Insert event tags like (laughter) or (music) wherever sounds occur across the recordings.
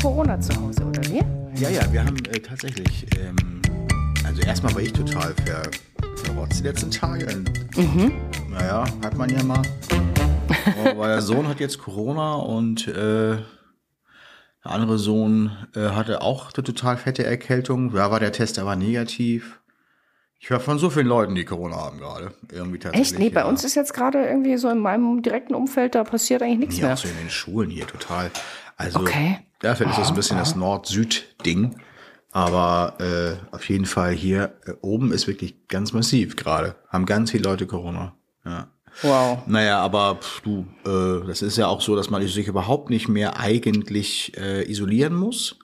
Corona zu Hause, oder wie? Ja, ja, wir haben äh, tatsächlich, ähm, also erstmal war ich total ver, verrotzt die letzten Tage. Mhm. Naja, hat man ja mal. Aber (laughs) der Sohn hat jetzt Corona und äh, der andere Sohn äh, hatte auch eine total fette Erkältung. Da war der Test aber negativ. Ich höre von so vielen Leuten, die Corona haben gerade. Irgendwie tatsächlich. Echt? Nee, bei uns ist jetzt gerade irgendwie so in meinem direkten Umfeld, da passiert eigentlich nichts Nee, mehr. auch so in den Schulen hier total. Also, Okay. Ja, vielleicht ist das ein bisschen das Nord-Süd-Ding. Aber äh, auf jeden Fall hier äh, oben ist wirklich ganz massiv gerade. Haben ganz viele Leute Corona. Ja. Wow. Naja, aber pff, du, äh, das ist ja auch so, dass man sich überhaupt nicht mehr eigentlich äh, isolieren muss.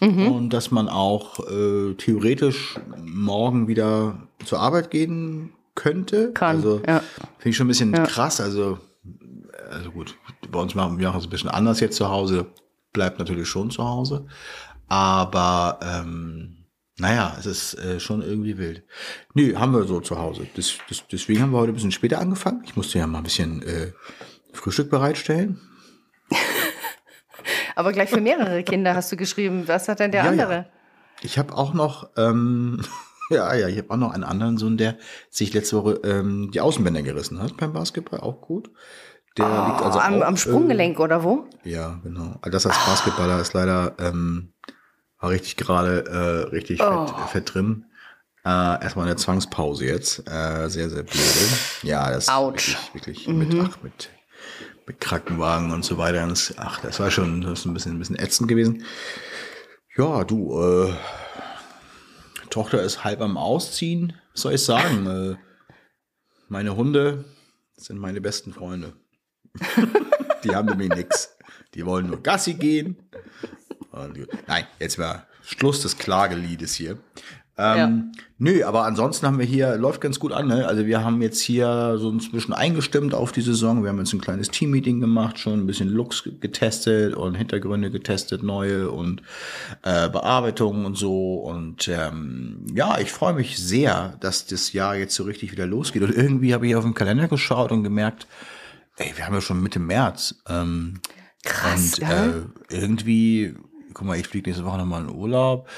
Mhm. Und dass man auch äh, theoretisch morgen wieder zur Arbeit gehen könnte. Kann, Also ja. finde ich schon ein bisschen krass. Also, also gut, bei uns machen wir machen es ein bisschen anders jetzt zu Hause. Bleibt natürlich schon zu Hause. Aber ähm, naja, es ist äh, schon irgendwie wild. Nö, haben wir so zu Hause. Das, das, deswegen haben wir heute ein bisschen später angefangen. Ich musste ja mal ein bisschen äh, Frühstück bereitstellen. (laughs) Aber gleich für mehrere Kinder hast du geschrieben. Was hat denn der Ja, andere? ja. Ich habe auch noch, ähm, (laughs) ja, ja, ich habe auch noch einen anderen Sohn, der sich letzte Woche ähm, die Außenbänder gerissen hat beim Basketball, auch gut. Der liegt also Oh, am, am Sprunggelenk oder wo? Ja, genau. Also das als Basketballer ist leider ähm, war richtig gerade äh, richtig Oh. fett, fett drin. Äh, erstmal eine Zwangspause jetzt. Äh, sehr, sehr blöd. Ja, das Autsch. wirklich, wirklich mit, ach, mit, mit Krankenwagen und so weiter. Und das, ach, das war schon das ist ein bisschen, ein bisschen ätzend gewesen. Ja, du, äh, Tochter ist halb am Ausziehen. Was soll ich sagen? äh, meine Hunde sind meine besten Freunde. Die haben nämlich nix. Die wollen nur Gassi gehen. Und, nein, jetzt mal Schluss des Klageliedes hier. Ähm, Nö, aber ansonsten haben wir hier, läuft ganz gut an. Ne? Also wir haben jetzt hier so inzwischen eingestimmt auf die Saison. Wir haben jetzt ein kleines Team-Meeting gemacht, schon ein bisschen Looks getestet und Hintergründe getestet, neue und äh, Bearbeitungen und so. Und ähm, ja, ich freue mich sehr, dass das Jahr jetzt so richtig wieder losgeht. Und irgendwie habe ich auf den Kalender geschaut und gemerkt, ey, wir haben ja schon Mitte März. Ähm, Krass, und äh, irgendwie, guck mal, ich fliege nächste Woche nochmal in Urlaub.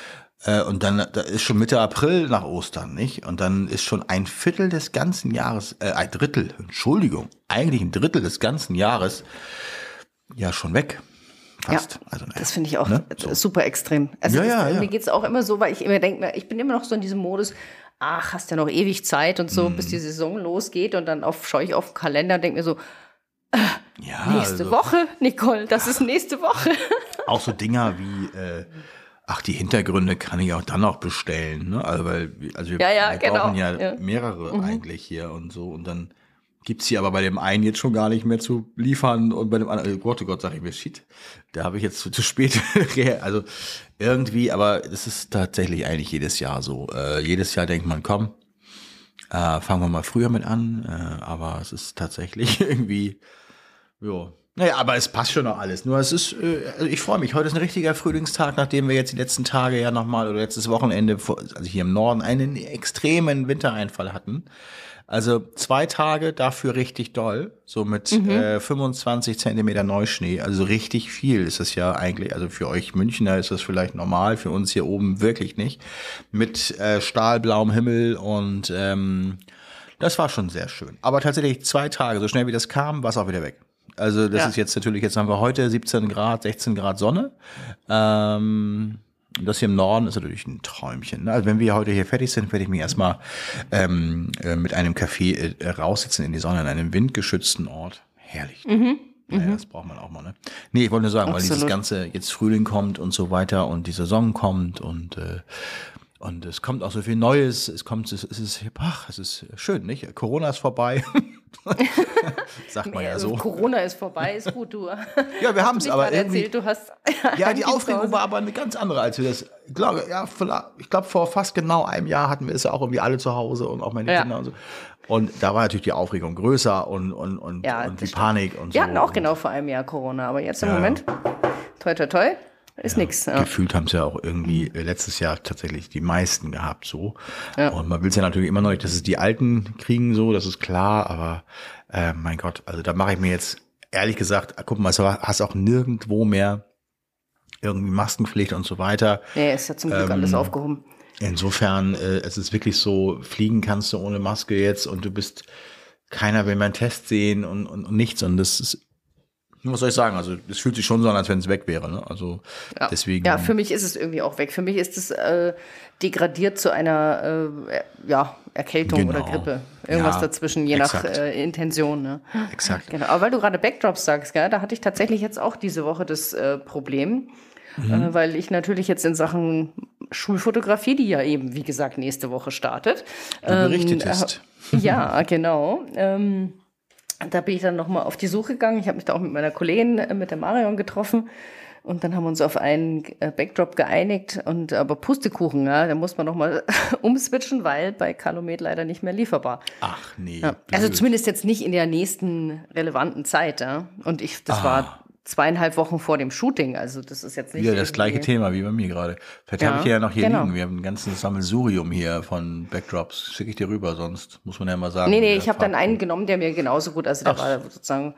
Äh, und dann da ist schon Mitte April nach Ostern, nicht? Und dann ist schon ein Viertel des ganzen Jahres, äh, ein Drittel, Entschuldigung, eigentlich ein Drittel des ganzen Jahres ja schon weg. Fast. Ja, also, naja, das finde ich auch ne? So. super extrem. Also Ja, ja, ja. mir geht's auch immer so, weil ich immer denke, ich bin immer noch so in diesem Modus, ach, hast ja noch ewig Zeit und so, Mhm. bis die Saison losgeht und dann auf, schaue ich auf den Kalender und denke mir so, Ja, nächste also, Woche, Nicole, das ist nächste Woche. (laughs) Auch so Dinger wie, äh, ach, die Hintergründe kann ich auch dann noch bestellen, ne? Also, weil, also wir, Ja, ja, wir genau. brauchen ja, Ja. mehrere eigentlich hier und so. Und dann gibt's hier aber bei dem einen jetzt schon gar nicht mehr zu liefern und bei dem anderen, oh Gott, oh Gott, sag ich mir, shit, da habe ich jetzt zu, zu spät, (laughs) also irgendwie, aber es ist tatsächlich eigentlich jedes Jahr so. Äh, jedes Jahr denkt man, komm, äh, fangen wir mal früher mit an, äh, aber es ist tatsächlich (laughs) irgendwie, ja. Naja, aber es passt schon noch alles. Nur es ist, äh, also ich freue mich. Heute ist ein richtiger Frühlingstag, nachdem wir jetzt die letzten Tage ja nochmal oder letztes Wochenende, also hier im Norden, einen extremen Wintereinfall hatten. Also zwei Tage dafür richtig doll, so mit äh, 25 Zentimeter Neuschnee. Also richtig viel ist das ja eigentlich. Also für euch Münchner ist das vielleicht normal, für uns hier oben wirklich nicht. Mit äh, stahlblauem Himmel und ähm, das war schon sehr schön. Aber tatsächlich zwei Tage, so schnell wie das kam, war es auch wieder weg. Also das Ja. ist jetzt natürlich, jetzt haben wir heute 17 Grad, 16 Grad Sonne. Ähm, das hier im Norden ist natürlich ein Träumchen. Ne? Also wenn wir heute hier fertig sind, werde ich mich erstmal ähm, äh, mit einem Kaffee äh, raussitzen in die Sonne, an einem windgeschützten Ort. Herrlich. Naja, das braucht man auch mal, ne? Nee, ich wollte nur sagen, weil dieses Absolut. ganze jetzt Frühling kommt und so weiter und die Saison kommt und äh, und es kommt auch so viel Neues. Es kommt, es, es ist, ach, es ist schön, nicht? Corona ist vorbei. (laughs) (laughs) Sagt man ja so. Corona ist vorbei, ist gut, du. (laughs) Ja, wir haben es, aber irgendwie. erzählt, du hast (laughs) Ja, die Aufregung war aber eine ganz andere, als wir das. Ich glaube, ja, ich glaube, vor fast genau einem Jahr hatten wir es ja auch irgendwie alle zu Hause und auch meine Ja. Kinder und so. Und da war natürlich die Aufregung größer und, und, und, Ja, und die das Panik und so. Wir hatten auch genau vor einem Jahr Corona, aber jetzt im. Moment, toi, toi, toi, ist nix. Ja. Gefühlt haben es ja auch irgendwie äh, letztes Jahr tatsächlich die meisten gehabt so. Ja. Und man will es ja natürlich immer noch nicht, dass es die Alten kriegen so, das ist klar, aber äh, mein Gott, also da mache ich mir jetzt ehrlich gesagt, guck mal, du hast auch nirgendwo mehr irgendwie Maskenpflicht und so weiter. Nee, ist ja zum Glück Ähm, alles aufgehoben. Insofern, äh, es ist wirklich so, fliegen kannst du ohne Maske jetzt und du bist, keiner will mehr einen Test sehen und, und, und nichts. Und das ist, was soll ich sagen? Also, es fühlt sich schon so an, als wenn es weg wäre. Ne? Also, Ja. deswegen. Ja, für mich ist es irgendwie auch weg. Für mich ist es äh, degradiert zu einer äh, ja, Erkältung oder Genau. Grippe. Irgendwas Ja, dazwischen, je exakt. nach äh, Intention. Ne? Exakt. Genau. Aber weil du gerade Backdrops sagst, gell, da hatte ich tatsächlich jetzt auch diese Woche das äh, Problem. Mhm. Äh, weil ich natürlich jetzt in Sachen Schulfotografie, die ja eben, wie gesagt, nächste Woche startet. Du berichtetest. äh, ja, genau. Ähm, da bin ich dann nochmal auf die Suche gegangen. Ich habe mich da auch mit meiner Kollegin, äh, mit der Marion getroffen. Und dann haben wir uns auf einen äh, Backdrop geeinigt. Und aber Pustekuchen, ja, da muss man nochmal (laughs) umswitchen, weil bei Calumet leider nicht mehr lieferbar. Ach nee. Ja. Also zumindest jetzt nicht in der nächsten relevanten Zeit. Ja. Und ich, das Ah. war zweieinhalb Wochen vor dem Shooting. Also das ist jetzt nicht. Wieder das gleiche Thema wie bei mir gerade. Vielleicht Ja, habe ich hier ja noch hier genau. liegen. Wir haben ein ganzes Sammelsurium hier von Backdrops. Schicke ich dir rüber, sonst muss man ja mal sagen. Nee, nee, ich habe dann einen genommen, der mir genauso gut, also der war sozusagen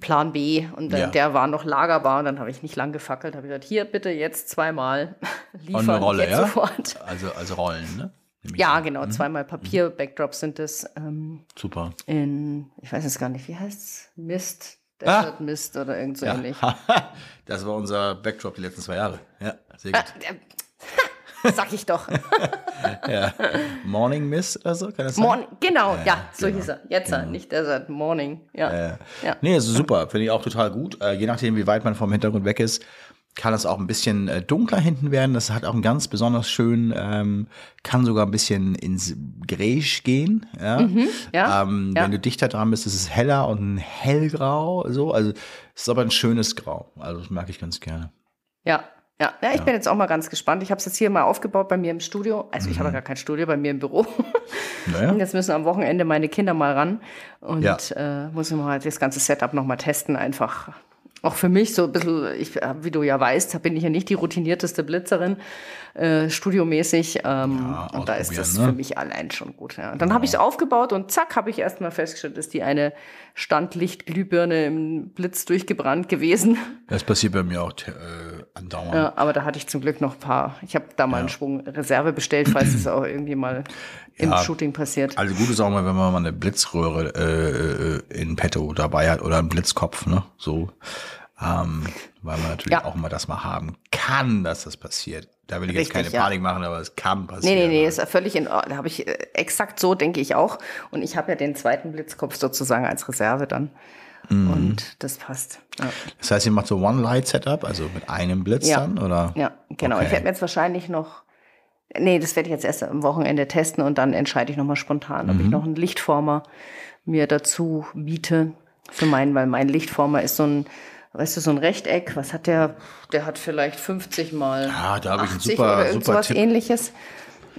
Plan B und dann, Mhm. Ja. der war noch lagerbar und dann habe ich nicht lang gefackelt, habe gesagt, hier bitte jetzt zweimal (laughs) liefern, Und eine Rolle, jetzt ja? sofort. Also, also Rollen, ne? Ich Ja, an. genau, zweimal Papier-Backdrops sind das ähm, Super. in, ich weiß jetzt gar nicht, wie heißt's? Mist, Ah. Desert Mist oder irgend so Ja. ähnlich. (laughs) das war unser Backdrop die letzten zwei Jahre. Ja, sehr gut. Der- (laughs) Sag ich doch. (laughs) ja. Morning Miss oder so, kann das sein? Morning, genau, ja, so genau. hieß er. Jetzt, nicht Desert Morning. Ja. Äh, Ja. Nee, ist super. Finde ich auch total gut. Äh, je nachdem, wie weit man vom Hintergrund weg ist, kann es auch ein bisschen äh, dunkler hinten werden. Das hat auch einen ganz besonders schön, ähm, kann sogar ein bisschen ins Gräsch gehen. Ja. Mhm, ja, Ähm, ja. Wenn du dichter dran bist, ist es heller und ein hellgrau. So. Also es ist aber ein schönes Grau. Also das mag ich ganz gerne. Ja, ja, ja ich bin jetzt auch mal ganz gespannt. Ich habe es jetzt hier mal aufgebaut bei mir im Studio. Also ich habe ja gar kein Studio, bei mir im Büro. (laughs) Naja. Und jetzt müssen am Wochenende meine Kinder mal ran und Ja. äh, muss ich mal das ganze Setup noch mal testen. Einfach auch für mich so ein bisschen, ich, äh, wie du ja weißt, bin ich ja nicht die routinierteste Blitzerin, äh, studiomäßig. Ähm, Ja, und da ist das ne? für mich allein schon gut. Ja. Dann habe ich es aufgebaut und zack, habe ich erst mal festgestellt, ist die eine Standlichtglühbirne im Blitz durchgebrannt gewesen. Das passiert bei mir auch äh, andauernd. Ja, aber da hatte ich zum Glück noch ein paar. Ich habe da mal einen Schwung Reserve bestellt, falls es auch irgendwie mal (clears throat) im Ja. Shooting passiert. Also gut ist auch mal, wenn man mal eine Blitzröhre äh, äh, in petto dabei hat oder einen Blitzkopf, ne? So. Ähm, weil man natürlich Ja. auch mal das mal haben kann, dass das passiert. Da will ich jetzt Richtig, keine ja. Panik machen, aber es kann Nee, passieren. nee, nee, ist völlig in Ordnung. Da habe ich äh, exakt so, denke ich auch. Und ich habe ja den zweiten Blitzkopf sozusagen als Reserve dann. Mhm. Und das passt. Ja, Das heißt, ihr macht so One-Light-Setup, also mit einem Blitz Ja. dann, oder? ja genau. Okay. Ich werde mir jetzt wahrscheinlich noch. Nee, das werde ich jetzt erst am Wochenende testen und dann entscheide ich nochmal spontan, ob Mhm. ich noch einen Lichtformer mir dazu biete. Für meinen, weil mein Lichtformer ist so ein, weißt du, so ein Rechteck. Was hat der? Der hat vielleicht 50 mal Ja, da habe ich einen 80 super- oder irgend super sowas Tipp. ähnliches.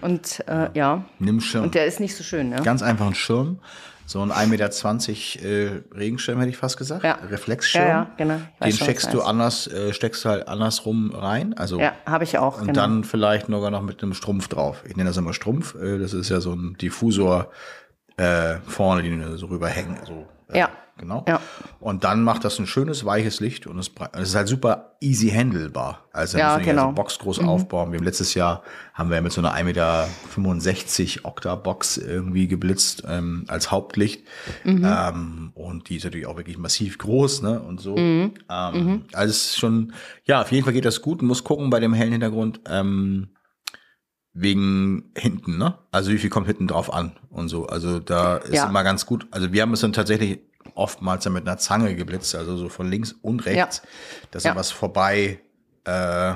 Und äh, ja, Nimm Schirm. und der ist nicht so schön, ne? Ganz einfach einen Schirm. So ein 1,20 Meter äh, Regenschirm, hätte ich fast gesagt. Ja. Reflexschirm. Ja, ja, genau. Den schon, steckst du anders, äh, steckst du halt andersrum rein. Also Ja, habe ich auch. Und genau. dann vielleicht sogar noch mit einem Strumpf drauf. Ich nenne das immer Strumpf. äh, Das ist ja so ein Diffusor äh, vorne, die so rüberhängen. So, äh, Ja. Genau. Ja. Und dann macht das ein schönes, weiches Licht und es, ist halt super easy handelbar. Also Ja, müssen wir genau. so Box groß aufbauen. Wir haben letztes Jahr haben wir mit so einer 1,65 Meter Okta-Box irgendwie geblitzt ähm, als Hauptlicht. Ähm, und die ist natürlich auch wirklich massiv groß, ne? Und so. Ähm, Also es ist schon, ja, auf jeden Fall geht das gut. Man muss gucken bei dem hellen Hintergrund. Ähm, wegen hinten, ne? Also wie viel kommt hinten drauf an und so. Also da ist Ja. immer ganz gut. Also wir haben es dann tatsächlich oftmals dann mit einer Zange geblitzt, also so von links und rechts, dass Ja. da was vorbei äh,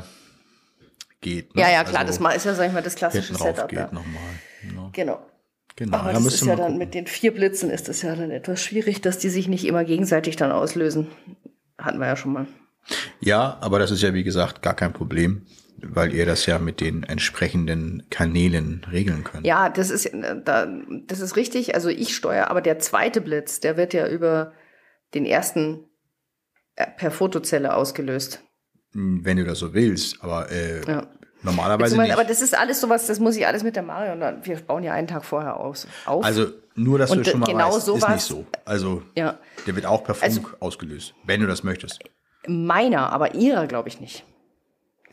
geht. Ne? ja, ja, klar, also das mal ist ja, sag ich mal, das klassische Setup. geht Ja. nochmal. Ne? Genau. Genau, Aber ja, das ist ja dann gucken. mit den vier Blitzen ist das ja dann etwas schwierig, dass die sich nicht immer gegenseitig dann auslösen. Hatten wir ja schon mal. Ja, aber das ist ja wie gesagt gar kein Problem, weil ihr das ja mit den entsprechenden Kanälen regeln könnt. Ja, das ist, äh, da, das ist richtig. Also ich steuere, aber der zweite Blitz, der wird ja über den ersten äh, per Fotozelle ausgelöst. Wenn du das so willst, aber äh, Ja. normalerweise nicht. Aber das ist alles sowas, das muss ich alles mit der Mario. dann- Wir bauen ja einen Tag vorher aus, auf. Also nur, dass du Und schon mal genau weißt, ist sowas- nicht so. Also ja. der wird auch per Funk Also- ausgelöst, wenn du das möchtest. Meiner, aber ihrer glaube ich nicht.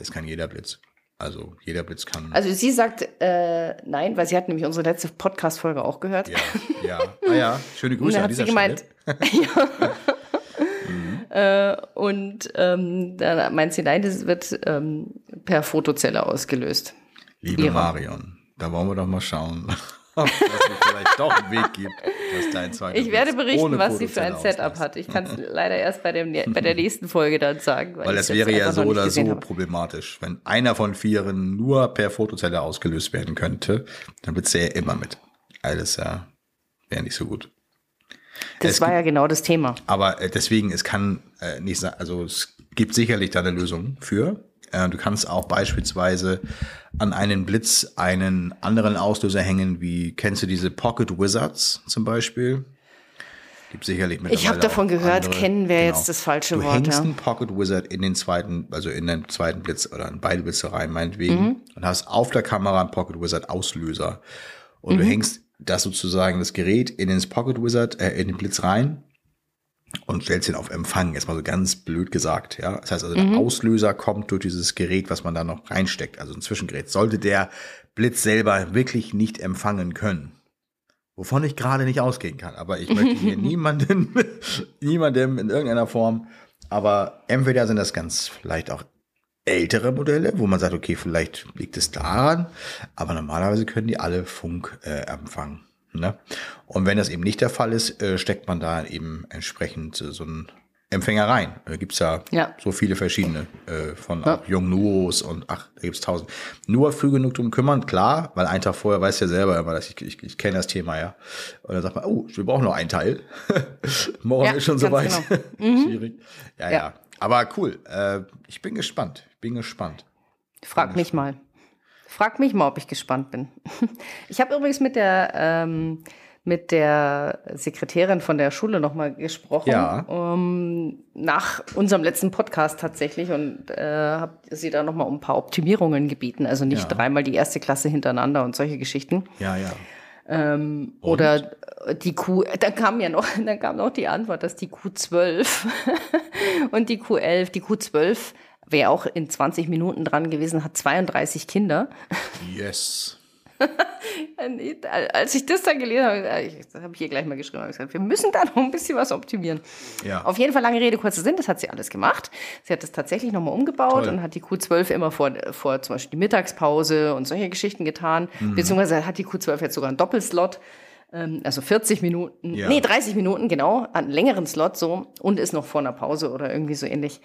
Ist kein jeder Blitz. Also jeder Blitz kann. Also sie sagt äh, nein, weil sie hat nämlich unsere letzte Podcast-Folge auch gehört. ja, ja. Ah ja, schöne Grüße an hat sie dieser gemeint, Stelle. (laughs) ja. äh, und ähm, dann meint sie, nein, das wird ähm, per Fotozelle ausgelöst. Liebe Ihre. Marion, da wollen wir doch mal schauen, ob es vielleicht doch einen Weg gibt, dass dein zweiter Ich werde berichten, was sie für ein Setup hat. Ich kann es leider erst bei, dem, bei der nächsten Folge dann sagen. Weil ich's das wäre ja so oder so habe. problematisch. Wenn einer von vieren nur per Fotozelle ausgelöst werden könnte, dann wird ja immer mit. Alles ja wäre nicht so gut. Das es war gibt- ja genau das Thema. Aber äh, deswegen, es kann äh, nicht sein, also es gibt sicherlich da eine Lösung für. Äh, du kannst auch beispielsweise an einen Blitz einen anderen Auslöser hängen, wie kennst du diese Pocket Wizards zum Beispiel? Gibt sicherlich Ich habe davon gehört, andere. kennen wäre Genau. jetzt das falsche Du Wort. hängst Ja. einen Pocket Wizard in den zweiten, also in den zweiten Blitz oder in beide Blitze rein, meinetwegen, Mhm. und hast auf der Kamera einen Pocket Wizard Auslöser. Und Mhm. du hängst das sozusagen das Gerät in den Pocket Wizard, äh, in den Blitz rein und stellst ihn auf Empfang. Jetzt mal so ganz blöd gesagt, ja. Das heißt also, Mhm. der Auslöser kommt durch dieses Gerät, was man da noch reinsteckt, also ein Zwischengerät. Sollte der Blitz selber wirklich nicht empfangen können, wovon ich gerade nicht ausgehen kann. Aber ich möchte hier (laughs) niemanden, (laughs) niemandem in irgendeiner Form, aber entweder sind das ganz vielleicht auch ältere Modelle, wo man sagt, okay, vielleicht liegt es daran, aber normalerweise können die alle Funk äh, empfangen. Ne? Und wenn das eben nicht der Fall ist, äh, steckt man da eben entsprechend äh, so einen Empfänger rein. Da gibt's ja, Ja. so viele verschiedene äh, von Ja. auch Jungnuos und ach, da gibt's tausend. Nur früh genug drum kümmern, klar, weil einen Tag vorher weiß ja selber immer, dass ich, ich, ich kenne das Thema ja. Und dann sagt man, oh, wir brauchen noch einen Teil. (laughs) Morgen Ja, ist schon soweit. genau. (laughs) Schwierig. Ja, ja. Aber cool. Äh, ich bin gespannt. Ich bin gespannt. Frag mich mal. Frag mich mal, ob ich gespannt bin. (laughs) Ich habe übrigens mit der, ähm, mit der Sekretärin von der Schule nochmal gesprochen. Ja. ähm, nach unserem letzten Podcast tatsächlich und äh, habe sie da nochmal um ein paar Optimierungen gebeten. Also nicht Ja. dreimal die erste Klasse hintereinander und solche Geschichten. Ja, ja. Ähm, oder die Q, dann kam ja noch, (laughs) dann kam noch die Antwort, dass die Q12 (laughs) und die Q11, die Q12 wäre auch in 20 Minuten dran gewesen, hat 32 Kinder. Yes. (laughs) Als ich das dann gelesen habe, das habe ich hier gleich mal geschrieben, habe ich gesagt, wir müssen da (laughs) noch ein bisschen was optimieren. Ja. Auf jeden Fall lange Rede, kurzer Sinn, das hat sie alles gemacht. Sie hat das tatsächlich nochmal umgebaut Toll. und hat die Q12 immer vor, vor zum Beispiel die Mittagspause und solche Geschichten getan. Mhm. Beziehungsweise hat die Q12 jetzt sogar einen Doppelslot, ähm, also 40 Minuten, Ja. nee, 30 Minuten, genau, einen längeren Slot so und ist noch vor einer Pause oder irgendwie so ähnlich.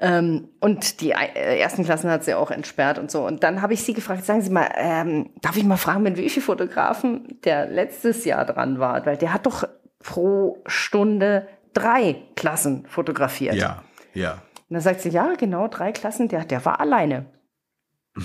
Ähm, und die äh, ersten Klassen hat sie auch entsperrt und so. Und dann habe ich sie gefragt, sagen Sie mal, ähm, darf ich mal fragen, mit wie viel Fotografen der letztes Jahr dran war? Weil der hat doch pro Stunde drei Klassen fotografiert. Ja, ja. Und dann sagt sie, ja, genau, drei Klassen, der, der war alleine. (laughs)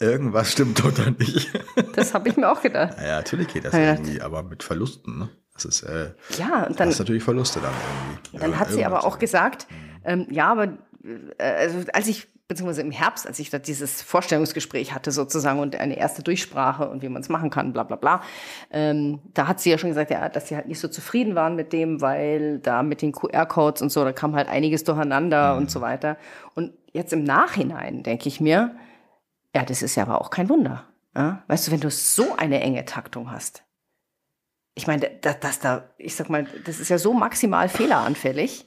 Irgendwas stimmt doch da nicht. Das habe ich mir auch gedacht. (laughs) Ja, natürlich geht das Ja. irgendwie, aber mit Verlusten, ne? Das ist, äh, Ja, und dann, das ist natürlich Verluste dann irgendwie. Dann hat sie aber auch gesagt, ähm, ja, aber äh, also als ich, beziehungsweise im Herbst, als ich da dieses Vorstellungsgespräch hatte sozusagen und eine erste Durchsprache und wie man es machen kann, bla bla bla, ähm, da hat sie ja schon gesagt, ja, dass sie halt nicht so zufrieden waren mit dem, weil da mit den QR-Codes und so, da kam halt einiges durcheinander und so weiter. Und jetzt im Nachhinein denke ich mir, ja, das ist ja aber auch kein Wunder. Ja? Weißt du, wenn du so eine enge Taktung hast. Ich meine, dass das da, ich sag mal, das ist ja so maximal fehleranfällig.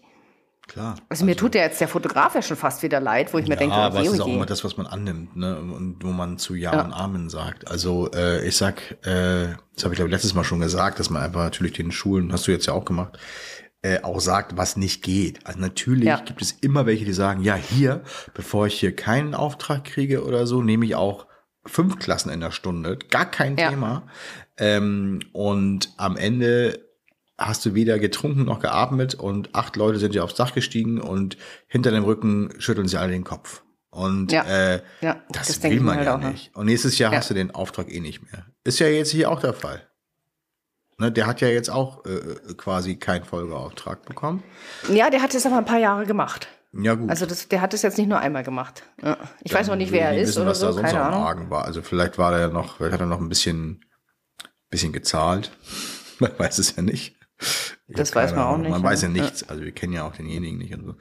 Klar. Also mir tut ja jetzt der Fotograf ja schon fast wieder leid, wo ich mir denke, ja, aber es ist auch immer das, was man annimmt, ne? Und wo man zu Ja, Ja. und Amen sagt. Also äh, ich sag, äh, das habe ich glaube letztes Mal schon gesagt, dass man einfach natürlich den Schulen, hast du jetzt ja auch gemacht, äh, auch sagt, was nicht geht. Also natürlich Ja. gibt es immer welche, die sagen, ja hier, bevor ich hier keinen Auftrag kriege oder so, nehme ich auch fünf Klassen in der Stunde, gar kein Ja. Thema. Ähm, und am Ende hast du weder getrunken noch geatmet und acht Leute sind dir aufs Dach gestiegen und hinter dem Rücken schütteln sie alle den Kopf. Und Ja. äh, Ja, das, das denke will man halt ja auch, ne? nicht. Und nächstes Jahr Ja. hast du den Auftrag eh nicht mehr. Ist ja jetzt hier auch der Fall. Ne, der hat ja jetzt auch äh, quasi keinen Folgeauftrag bekommen. Ja, der hat es aber ein paar Jahre gemacht. Ja gut. Also das, der hat es jetzt nicht nur einmal gemacht. Ja. Ich weiß noch nicht, wer er ist wissen, oder was da so, sonst keine Ahnung. War. Also vielleicht war der noch, vielleicht hat er noch ein bisschen, bisschen gezahlt. (laughs) Man weiß es ja nicht. Das weiß man auch nicht. Man ja. weiß ja nichts. Also wir kennen ja auch denjenigen nicht und so.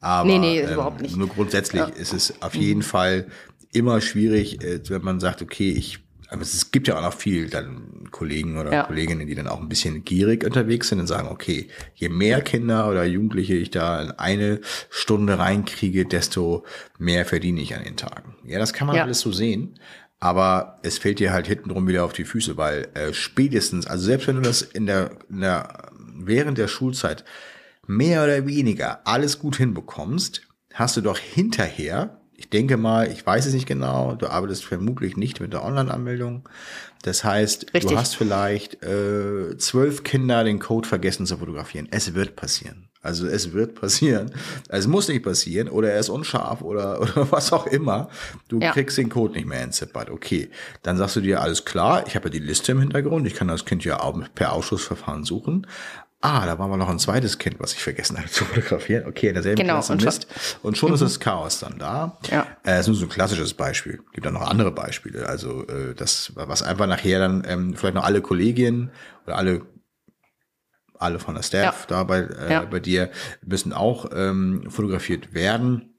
Aber Nee, nee, ähm, überhaupt nicht. nur grundsätzlich Ja. ist es auf jeden Fall immer schwierig, äh, wenn man sagt, okay, ich aber es gibt ja auch noch viel dann Kollegen oder Ja. Kolleginnen, die dann auch ein bisschen gierig unterwegs sind und sagen, okay, je mehr Kinder oder Jugendliche ich da in eine Stunde reinkriege, desto mehr verdiene ich an den Tagen. Ja, das kann man Ja. alles so sehen. Aber es fällt dir halt hintenrum wieder auf die Füße, weil äh, spätestens, also selbst wenn du das in der, in der während der Schulzeit mehr oder weniger alles gut hinbekommst, hast du doch hinterher, ich denke mal, ich weiß es nicht genau, du arbeitest vermutlich nicht mit der Online-Anmeldung. Das heißt, Richtig. du hast vielleicht äh, zwölf Kinder den Code vergessen zu fotografieren. Es wird passieren. Also es wird passieren. Es muss nicht passieren oder er ist unscharf oder, (laughs) oder was auch immer. Du Ja. kriegst den Code nicht mehr entziffert. Okay, dann sagst du dir, alles klar, ich habe ja die Liste im Hintergrund, ich kann das Kind ja auch per Ausschussverfahren suchen. Ah, da war mal noch ein zweites Kind, was ich vergessen hatte zu fotografieren. Okay, in derselben Genau, Klasse und schon- Mist. Und schon ist das Chaos dann da. Ja. Äh, das ist nur so ein klassisches Beispiel. Gibt auch noch andere Beispiele. Also äh, das, was einfach nachher dann ähm, vielleicht noch alle Kollegien oder alle alle von der Staff Ja. da bei, äh, Ja. bei dir müssen auch ähm, fotografiert werden.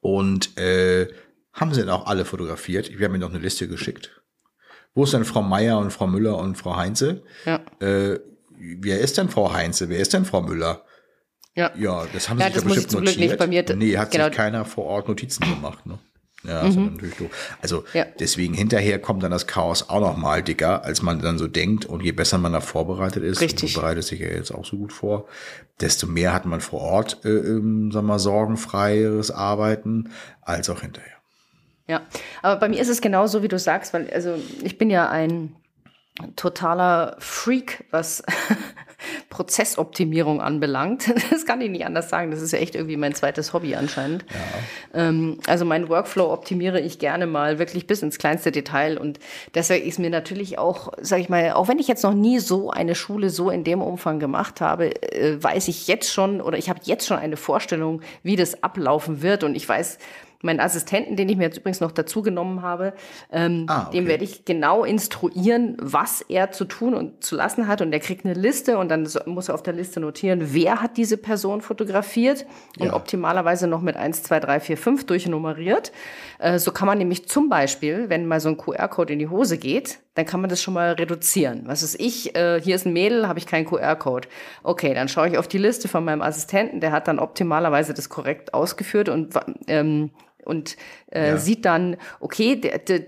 Und äh, haben sie denn auch alle fotografiert? Wir haben mir noch eine Liste geschickt. Wo ist denn Frau Meier und Frau Müller und Frau Heinze? Ja. Äh, wer ist denn Frau Heinze? Wer ist denn Frau Müller? Ja. Ja, das haben Ja, sie das sich ja bestimmt Glück nicht notiert. bei mir- Nee, hat genau. sich keiner vor Ort Notizen gemacht. Ne? Ja, das ist natürlich doof. Also Ja. deswegen hinterher kommt dann das Chaos auch noch mal dicker, als man dann so denkt. Und je besser man da vorbereitet ist, Richtig. bereitest dich ja jetzt auch so gut vor, desto mehr hat man vor Ort, äh, ähm, wir mal, sorgenfreieres Arbeiten, als auch hinterher. Ja, aber bei mir ist es genauso, wie du sagst, weil also ich bin ja ein totaler Freak, was Prozessoptimierung anbelangt. (laughs) Das kann ich nicht anders sagen. Das ist ja echt irgendwie mein zweites Hobby anscheinend. Ähm, also meinen Workflow optimiere ich gerne mal wirklich bis ins kleinste Detail und deshalb ist mir natürlich auch, sag ich mal, auch wenn ich jetzt noch nie so eine Schule so in dem Umfang gemacht habe, äh, weiß ich jetzt schon oder ich habe jetzt schon eine Vorstellung, wie das ablaufen wird und ich weiß, meinen Assistenten, den ich mir jetzt übrigens noch dazu genommen habe, ähm, Ah, okay. dem werde ich genau instruieren, was er zu tun und zu lassen hat. Und er kriegt eine Liste und dann muss er auf der Liste notieren, wer hat diese Person fotografiert und Ja. optimalerweise noch mit 1, 2, 3, 4, 5 durchnummeriert. Äh, so kann man nämlich zum Beispiel, wenn mal so ein QR-Code in die Hose geht, dann kann man das schon mal reduzieren. Was ist ich, äh, hier ist ein Mädel, habe ich keinen QR-Code. Okay, dann schaue ich auf die Liste von meinem Assistenten, der hat dann optimalerweise das korrekt ausgeführt und, ähm, und äh, Ja. sieht dann, okay, der, der,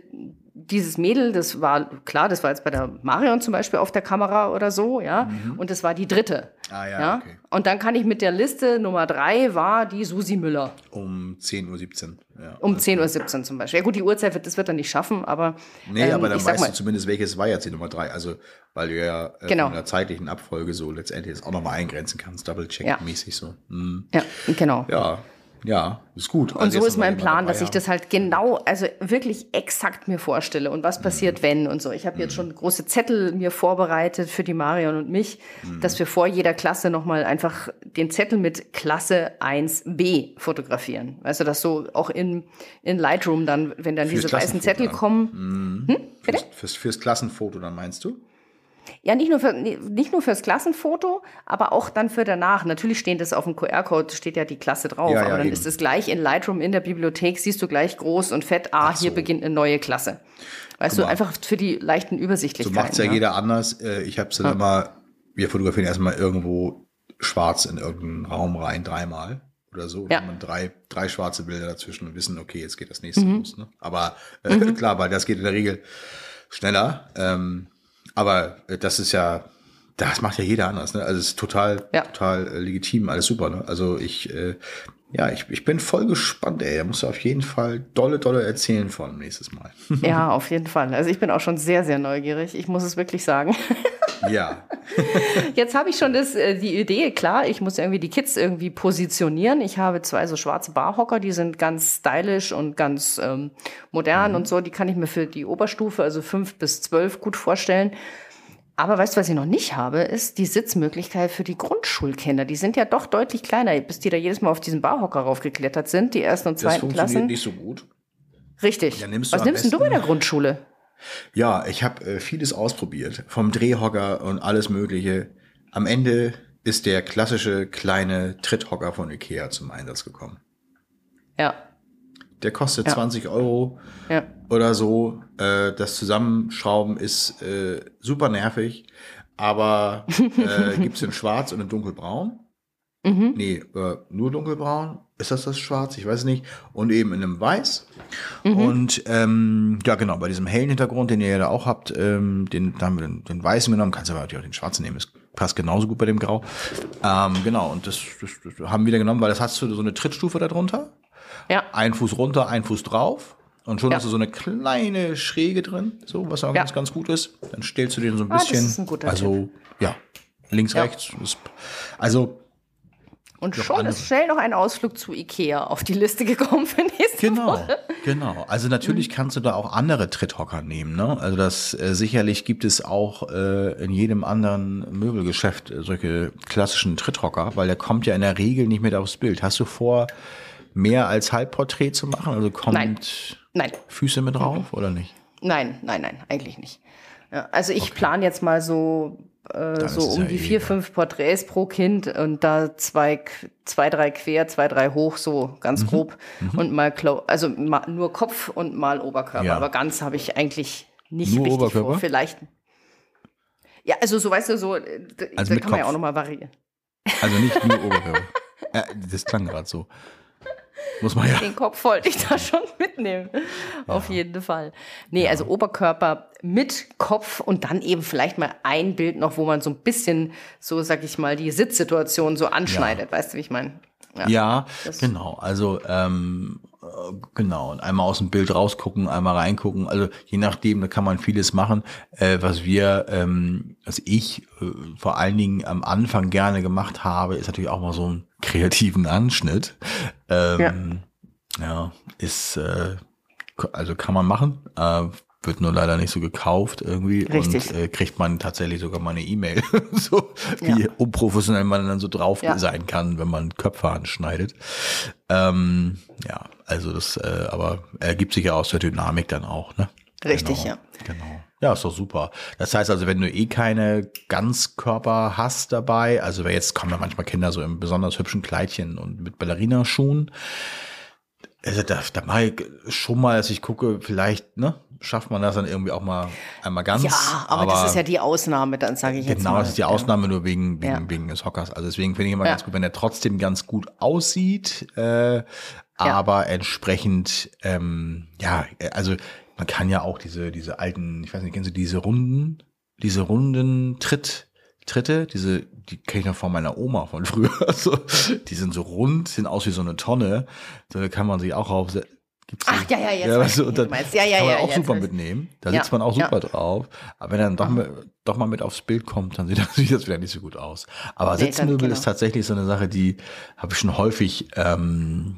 dieses Mädel, das war klar, das war jetzt bei der Marion zum Beispiel auf der Kamera oder so, ja, und das war die dritte. Mhm. Ah, ja, okay. Und dann kann ich mit der Liste Nummer drei war die Susi Müller. Um 10.17 Uhr. Ja. Um 10.17 Uhr zum Beispiel. Ja gut, die Uhrzeit wird, das wird er nicht schaffen, aber Nee, ähm, aber dann weißt mal, du zumindest, welches war jetzt die Nummer drei. Also, weil du ja äh, Genau. von der zeitlichen Abfolge so letztendlich das auch nochmal eingrenzen kannst, Double-Check-mäßig so. Mhm. ja, genau. Ja, ja, ist gut. Und Also so ist mein Plan, dass ich das halt genau, also wirklich exakt mir vorstelle und was passiert, Mhm. wenn und so. Ich habe jetzt schon große Zettel mir vorbereitet für die Marion und mich, Mhm. dass wir vor jeder Klasse nochmal einfach den Zettel mit Klasse 1b fotografieren. Weißt du, dass so auch in, in Lightroom dann, wenn dann Fürs diese weißen Zettel dann. kommen, Fürs, fürs, fürs Klassenfoto dann meinst du? Ja, nicht nur, für, nicht nur fürs Klassenfoto, aber auch dann für danach. Natürlich steht das auf dem QR-Code, steht ja die Klasse drauf, Ja, ja, aber dann eben. ist es gleich in Lightroom in der Bibliothek, siehst du gleich groß und fett, ah, Ach hier so. beginnt eine neue Klasse. Weißt Guck du, einfach für die leichten So Übersichtlichkeiten. macht's ja, jeder anders. Äh, Ich habe es dann immer, wir fotografieren erstmal irgendwo schwarz in irgendeinen Raum rein, dreimal oder so. Ja. Wir drei, drei schwarze Bilder dazwischen und wissen, okay, jetzt geht das nächste Mhm. los. Ne? Aber äh, klar, weil das geht in der Regel schneller. Ähm, aber äh, das ist ja, das macht ja jeder anders. Ne? Also es ist total, Ja. total äh, legitim, alles super. Ne? Also ich, äh, ja, ich, ich bin voll gespannt, ey. Da musst du auf jeden Fall dolle, dolle erzählen von nächstes Mal. Ja, auf jeden Fall. Also ich bin auch schon sehr, sehr neugierig. Ich muss es wirklich sagen. (laughs) ja. Jetzt habe ich schon das, äh, die Idee, klar, ich muss irgendwie die Kids irgendwie positionieren. Ich habe zwei so schwarze Barhocker, die sind ganz stylisch und ganz ähm, modern und so. Die kann ich mir für die Oberstufe, also fünf bis zwölf, gut vorstellen. Aber weißt du, was ich noch nicht habe, ist die Sitzmöglichkeit für die Grundschulkinder. Die sind ja doch deutlich kleiner, bis die da jedes Mal auf diesen Barhocker raufgeklettert sind, die ersten und Das zweiten funktioniert Klassen. nicht so gut. Richtig. Ja, nimmst was nimmst denn du bei der Grundschule? Ja, ich habe äh, vieles ausprobiert. Vom Drehhocker und alles Mögliche. am Ende ist der klassische kleine Tritthocker von Ikea zum Einsatz gekommen. Ja. Der kostet Ja. 20 Euro Ja. oder so. Äh, das Zusammenschrauben ist äh, super nervig, aber äh, (laughs) gibt's in schwarz und in dunkelbraun. Mhm. Nee, äh, nur dunkelbraun. Ist das das schwarz? Ich weiß nicht. Und eben in einem weiß. Mhm. Und ähm, ja, genau, bei diesem hellen Hintergrund, den ihr ja da auch habt, ähm, den, da haben wir den, den weißen genommen. Kannst aber natürlich auch den schwarzen nehmen. Das passt genauso gut bei dem Grau. Ähm, genau, und das, das, das haben wir wieder genommen, weil das hast du so eine Trittstufe darunter. Ja. Ein Fuß runter, ein Fuß drauf. Und schon Ja. hast du so eine kleine Schräge drin, so, was auch Ja. ganz, ganz gut ist. Dann stellst du den so ein Ah, das bisschen. ist ein guter also, ja, links, Ja. rechts. Ist, also, Und schon andere. ist schnell noch ein Ausflug zu Ikea auf die Liste gekommen für nächste Genau, Woche. genau. Also natürlich kannst du da auch andere Tritthocker nehmen. Ne? Also das äh, sicherlich gibt es auch äh, in jedem anderen Möbelgeschäft äh, solche klassischen Tritthocker, weil der kommt ja in der Regel nicht mit aufs Bild. Hast du vor, mehr als Halbporträt zu machen? Also kommt Nein. Nein, Füße mit drauf oder nicht? nein, nein, nein, eigentlich nicht. Ja, also ich plane jetzt mal so, äh, so um ja die eh vier, fünf Porträts pro Kind und da zwei, zwei, drei quer, zwei, drei hoch, so Mhm. ganz grob. Und mal, also mal nur Kopf und mal Oberkörper. Ja. Aber ganz habe ich eigentlich nicht Nur richtig Oberkörper? vor. Vielleicht. Ja, also so weißt du, so, äh, Also da kann man ja Kopf. auch nochmal variieren. Also nicht nur (laughs) Oberkörper. äh, das klang gerade so. Muss man ja. Den Kopf wollte ich da schon mitnehmen. Auf jeden Fall. Nee, also Oberkörper mit Kopf und dann eben vielleicht mal ein Bild noch, wo man so ein bisschen, so sag ich mal, die Sitzsituation so anschneidet. Weißt du, wie ich meine? Ja, Das- genau. Also ähm, äh, genau. Und einmal aus dem Bild rausgucken, einmal reingucken. Also je nachdem, da kann man vieles machen. Äh, was wir, ähm, was ich äh, vor allen Dingen am Anfang gerne gemacht habe, ist natürlich auch mal so einen kreativen Anschnitt. Ähm, ja. ist äh, also kann man machen. Äh, wird nur leider nicht so gekauft irgendwie Richtig. und äh, kriegt man tatsächlich sogar mal eine E-Mail, (laughs) so wie Ja. unprofessionell man dann so drauf Ja. sein kann, wenn man Köpfe anschneidet. Ähm, ja, also das, äh, aber ergibt sich ja aus der Dynamik dann auch, ne? Richtig, genau, ja. Genau. Ja, ist doch super. Das heißt also, wenn du eh keine Ganzkörper hast dabei, also jetzt kommen ja manchmal Kinder so im besonders hübschen Kleidchen und mit Ballerinaschuhen, also da, da mache ich schon mal, dass ich gucke, vielleicht, ne, schafft man das dann irgendwie auch mal einmal ganz. Ja, aber, das ist ja die Ausnahme, dann sage ich jetzt Genau, mal. das ist die Ausnahme nur wegen, wegen, Ja. wegen des Hockers. Also deswegen finde ich immer Ja. ganz gut, wenn er trotzdem ganz gut aussieht, äh, aber entsprechend, ähm, ja, also man kann ja auch diese, diese alten, ich weiß nicht, kennen Sie diese runden, diese runden Tritt, Tritte, diese, die kenne ich noch von meiner Oma von (laughs) früher. Also, die sind so rund, sehen aus wie so eine Tonne. Da kann man sich auch auf. Gibt's Ach, ja, ja, jetzt ja, weiß weißt du, und dann. Ja, ja, kann man ja, auch super mitnehmen. Da Ja, sitzt man auch ja. super drauf. Aber wenn er dann doch, mal, doch mal mit aufs Bild kommt, dann sieht (laughs) das, sieht das wieder nicht so gut aus. Aber Nee, Sitzmöbel genau. ist tatsächlich so eine Sache, die habe ich schon häufig ähm,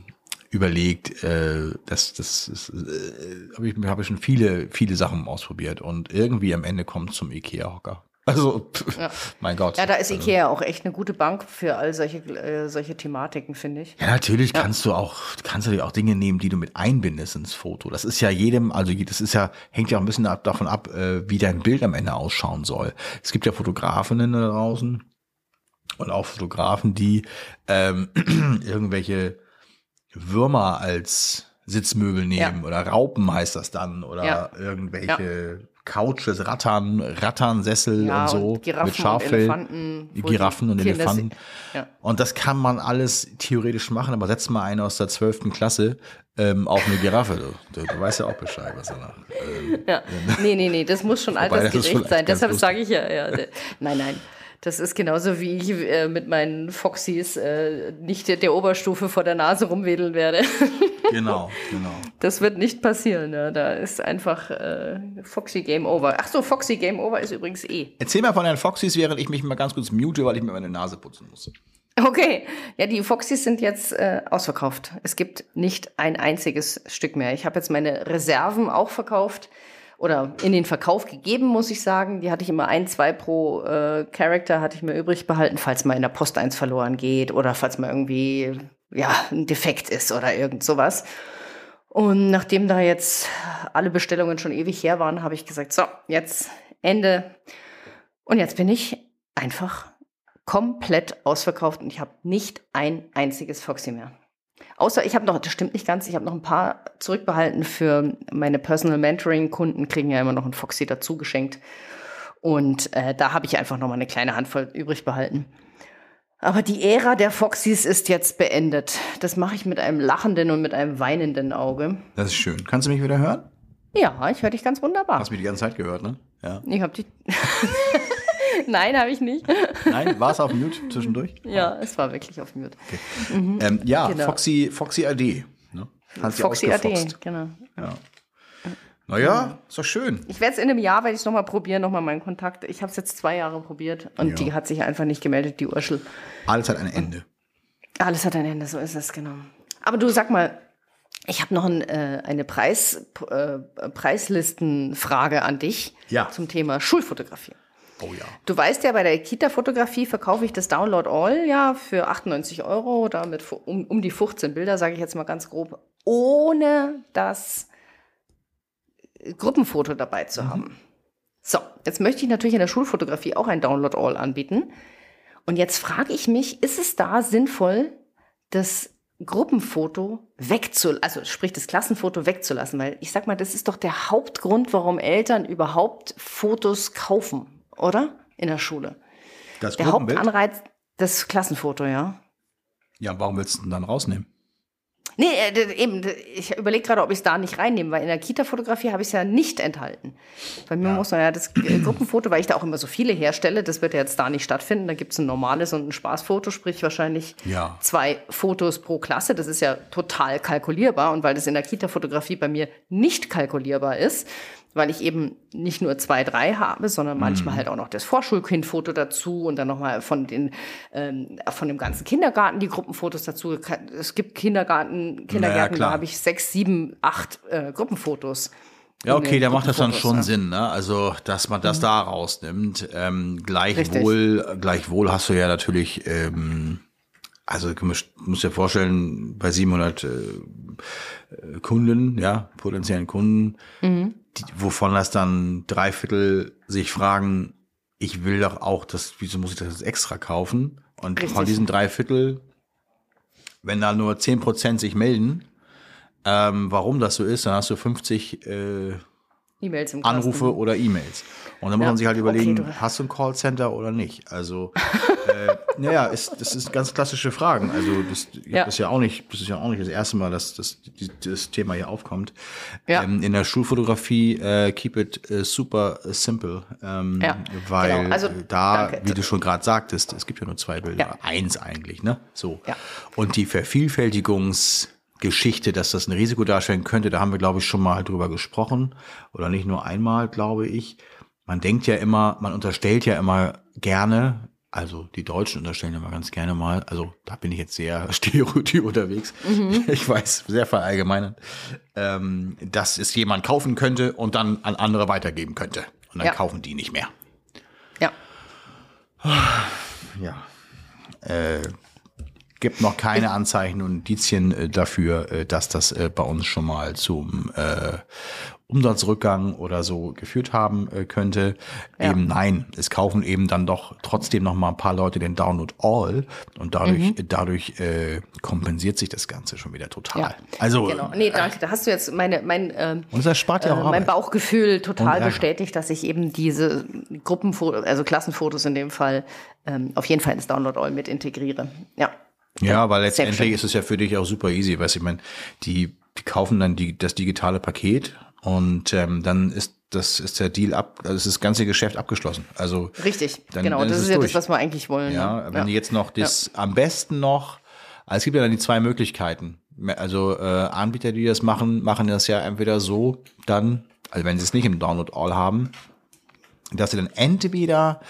überlegt. Äh, das das ist, äh, habe ich, hab ich schon viele, viele Sachen ausprobiert. Und irgendwie am Ende kommt es zum Ikea-Hocker. Also, pff, Ja. mein Gott. Ja, da ist also, Ikea auch echt eine gute Bank für all solche, äh, solche Thematiken, finde ich. Ja, natürlich kannst du auch, kannst du auch Dinge nehmen, die du mit einbindest ins Foto. Das ist ja jedem, also das ist ja, hängt ja auch ein bisschen ab, davon ab, äh, wie dein Bild am Ende ausschauen soll. Es gibt ja Fotografinnen da draußen und auch Fotografen, die ähm, (clears throat) irgendwelche Würmer als Sitzmöbel nehmen oder Raupen heißt das dann oder Ja. irgendwelche Couches, Rattern, Ratternsessel Ja, und so und Giraffen mit und Schaffell. Die Giraffen und Kinder Elefanten. ja. Und das kann man alles theoretisch machen, aber setz mal einen aus der zwölften Klasse ähm, auf eine Giraffe. Du, du, du weißt ja auch Bescheid, was danach. Ähm, Ja. Nee, nee, nee, das muss schon Wobei, das ist altersgerecht sein. Deshalb sage ich ja, ja. Nein, nein. Das ist genauso wie ich äh, mit meinen Foxys äh, nicht der, der Oberstufe vor der Nase rumwedeln werde. (laughs) genau, genau. Das wird nicht passieren. Ja. Da ist einfach äh, Foxy Game Over. Ach so, Foxy Game Over ist übrigens eh. Erzähl mal von deinen Foxys, während ich mich mal ganz kurz mute, weil ich mir meine Nase putzen muss. Okay, ja, die Foxys sind jetzt äh, ausverkauft. Es gibt nicht ein einziges Stück mehr. Ich habe jetzt meine Reserven auch verkauft oder in den Verkauf gegeben, muss ich sagen. Die hatte ich immer ein, zwei pro äh, Charakter hatte ich mir übrig behalten, falls mal in der Post eins verloren geht oder falls mal irgendwie ja ein Defekt ist oder irgend sowas. Und nachdem da jetzt alle Bestellungen schon ewig her waren, habe ich gesagt, so, jetzt Ende. Und jetzt bin ich einfach komplett ausverkauft und ich habe nicht ein einziges Foxy mehr. Außer ich habe noch, das stimmt nicht ganz, ich habe noch ein paar zurückbehalten für meine Personal Mentoring Kunden kriegen ja immer noch ein Foxy dazu geschenkt und äh, da habe ich einfach noch mal eine kleine Handvoll übrig behalten. Aber die Ära der Foxys ist jetzt beendet. Das mache ich mit einem lachenden und mit einem weinenden Auge. Das ist schön. Kannst du mich wieder hören? Ja, ich höre dich ganz wunderbar. Hast mich die ganze Zeit gehört, ne? Ja. Ich habe dich. (laughs) (laughs) Nein, habe ich nicht. Nein, war es auf Mute zwischendurch? Ja, es war wirklich auf Mute. Okay. Mhm. Ähm, ja, genau. Foxy, Foxy AD. Ne? Foxy AD, genau. Ja. Naja, ist doch schön. Ich werde es in einem Jahr, werde ich es nochmal probieren, nochmal meinen Kontakt. Ich habe es jetzt zwei Jahre probiert und ja. die hat sich einfach nicht gemeldet, die Urschel. Alles hat ein Ende. Alles hat ein Ende, so ist es, genau. Aber du sag mal, ich habe noch ein, äh, eine Preis, äh, Preislistenfrage an dich ja. zum Thema Schulfotografie. Oh ja. Du weißt ja, bei der Kita-Fotografie verkaufe ich das Download All ja für 98 Euro, damit um, um die 15 Bilder, sage ich jetzt mal ganz grob, ohne dass Gruppenfoto dabei zu mhm. haben. So, jetzt möchte ich natürlich in der Schulfotografie auch ein Download All anbieten. Und jetzt frage ich mich, ist es da sinnvoll, das Gruppenfoto wegzulassen, also sprich das Klassenfoto wegzulassen? Weil ich sag mal, das ist doch der Hauptgrund, warum Eltern überhaupt Fotos kaufen, oder? In der Schule. Das der Hauptanreiz, das Klassenfoto, ja. Ja, warum willst du denn dann rausnehmen? Nee, äh, eben, ich überlege gerade, ob ich es da nicht reinnehme, weil in der Kita-Fotografie habe ich es ja nicht enthalten. Bei mir ja. muss man ja das äh, Gruppenfoto, weil ich da auch immer so viele herstelle, das wird ja jetzt da nicht stattfinden. Da gibt es ein normales und ein Spaßfoto, sprich wahrscheinlich ja. zwei Fotos pro Klasse. Das ist ja total kalkulierbar. Und weil das in der Kita-Fotografie bei mir nicht kalkulierbar ist, weil ich eben nicht nur zwei, drei habe, sondern manchmal mhm. halt auch noch das Vorschulkindfoto dazu und dann nochmal von den ähm, von dem ganzen Kindergarten die Gruppenfotos dazu. Es gibt Kindergarten, Kindergärten, naja, da habe ich sechs, sieben, acht äh, Gruppenfotos. Ja, okay, da macht das dann schon ja. Sinn, ne? Also, dass man das mhm. da rausnimmt. Ähm, gleichwohl, Richtig. gleichwohl hast du ja natürlich, ähm, also du musst, musst dir vorstellen, bei 700 äh, Kunden, ja, potenziellen Kunden, mhm die, wovon das dann drei Viertel sich fragen, ich will doch auch das, wieso muss ich das extra kaufen? Und Richtig. von diesen drei Viertel, wenn da nur zehn Prozent sich melden, ähm, warum das so ist, dann hast du 50 äh, E-Mails im Anrufe oder E-Mails. Und dann muss ja, man sich halt überlegen, okay, hast du ein Callcenter oder nicht? Also, (laughs) äh, naja, ist, das ist ganz klassische Fragen. Also, das, ja. das ist ja auch nicht, das ist ja auch nicht das erste Mal, dass das, das Thema hier aufkommt. Ja. Ähm, in der Schulfotografie äh, keep it äh, super simple, ähm, ja, weil genau. also, da, danke. wie du schon gerade sagtest, es gibt ja nur zwei Bilder, ja. eins eigentlich, ne? So. Ja. Und die Vervielfältigungs Geschichte, dass das ein Risiko darstellen könnte, da haben wir, glaube ich, schon mal drüber gesprochen. Oder nicht nur einmal, glaube ich. Man denkt ja immer, man unterstellt ja immer gerne, also die Deutschen unterstellen immer ganz gerne mal, also da bin ich jetzt sehr (laughs) stereotyp unterwegs, mhm. ich weiß, sehr verallgemeinert, ähm, dass es jemand kaufen könnte und dann an andere weitergeben könnte. Und dann ja. kaufen die nicht mehr. Ja. Ja. Äh, gibt noch keine Anzeichen und Indizien äh, dafür, äh, dass das äh, bei uns schon mal zum äh, Umsatzrückgang oder so geführt haben äh, könnte. Ja. Eben nein, es kaufen eben dann doch trotzdem noch mal ein paar Leute den Download All und dadurch mhm. dadurch äh, kompensiert sich das Ganze schon wieder total. Ja. Also genau. Nee, danke. Da hast du jetzt meine mein ähm, und das spart ja auch äh, mein Bauchgefühl total bestätigt, dass ich eben diese Gruppenfotos, also Klassenfotos in dem Fall ähm, auf jeden Fall ins Download All mit integriere. Ja. Ja, weil letztendlich ist es ja für dich auch super easy, weißt du, ich meine, die, die kaufen dann die, das digitale Paket und ähm, dann ist das ist der Deal ab, also ist das ganze Geschäft abgeschloesen. Also richtig, dann, genau. Dann das ist, ist ja durch. das, was wir eigentlich wollen. Ja, ne? wenn ja. jetzt noch das ja. am besten noch, also es gibt ja dann die zwei Möglichkeiten. Also äh, Anbieter, die das machen, machen das ja entweder so, dann, also wenn sie es nicht im Download All haben, dass sie dann entweder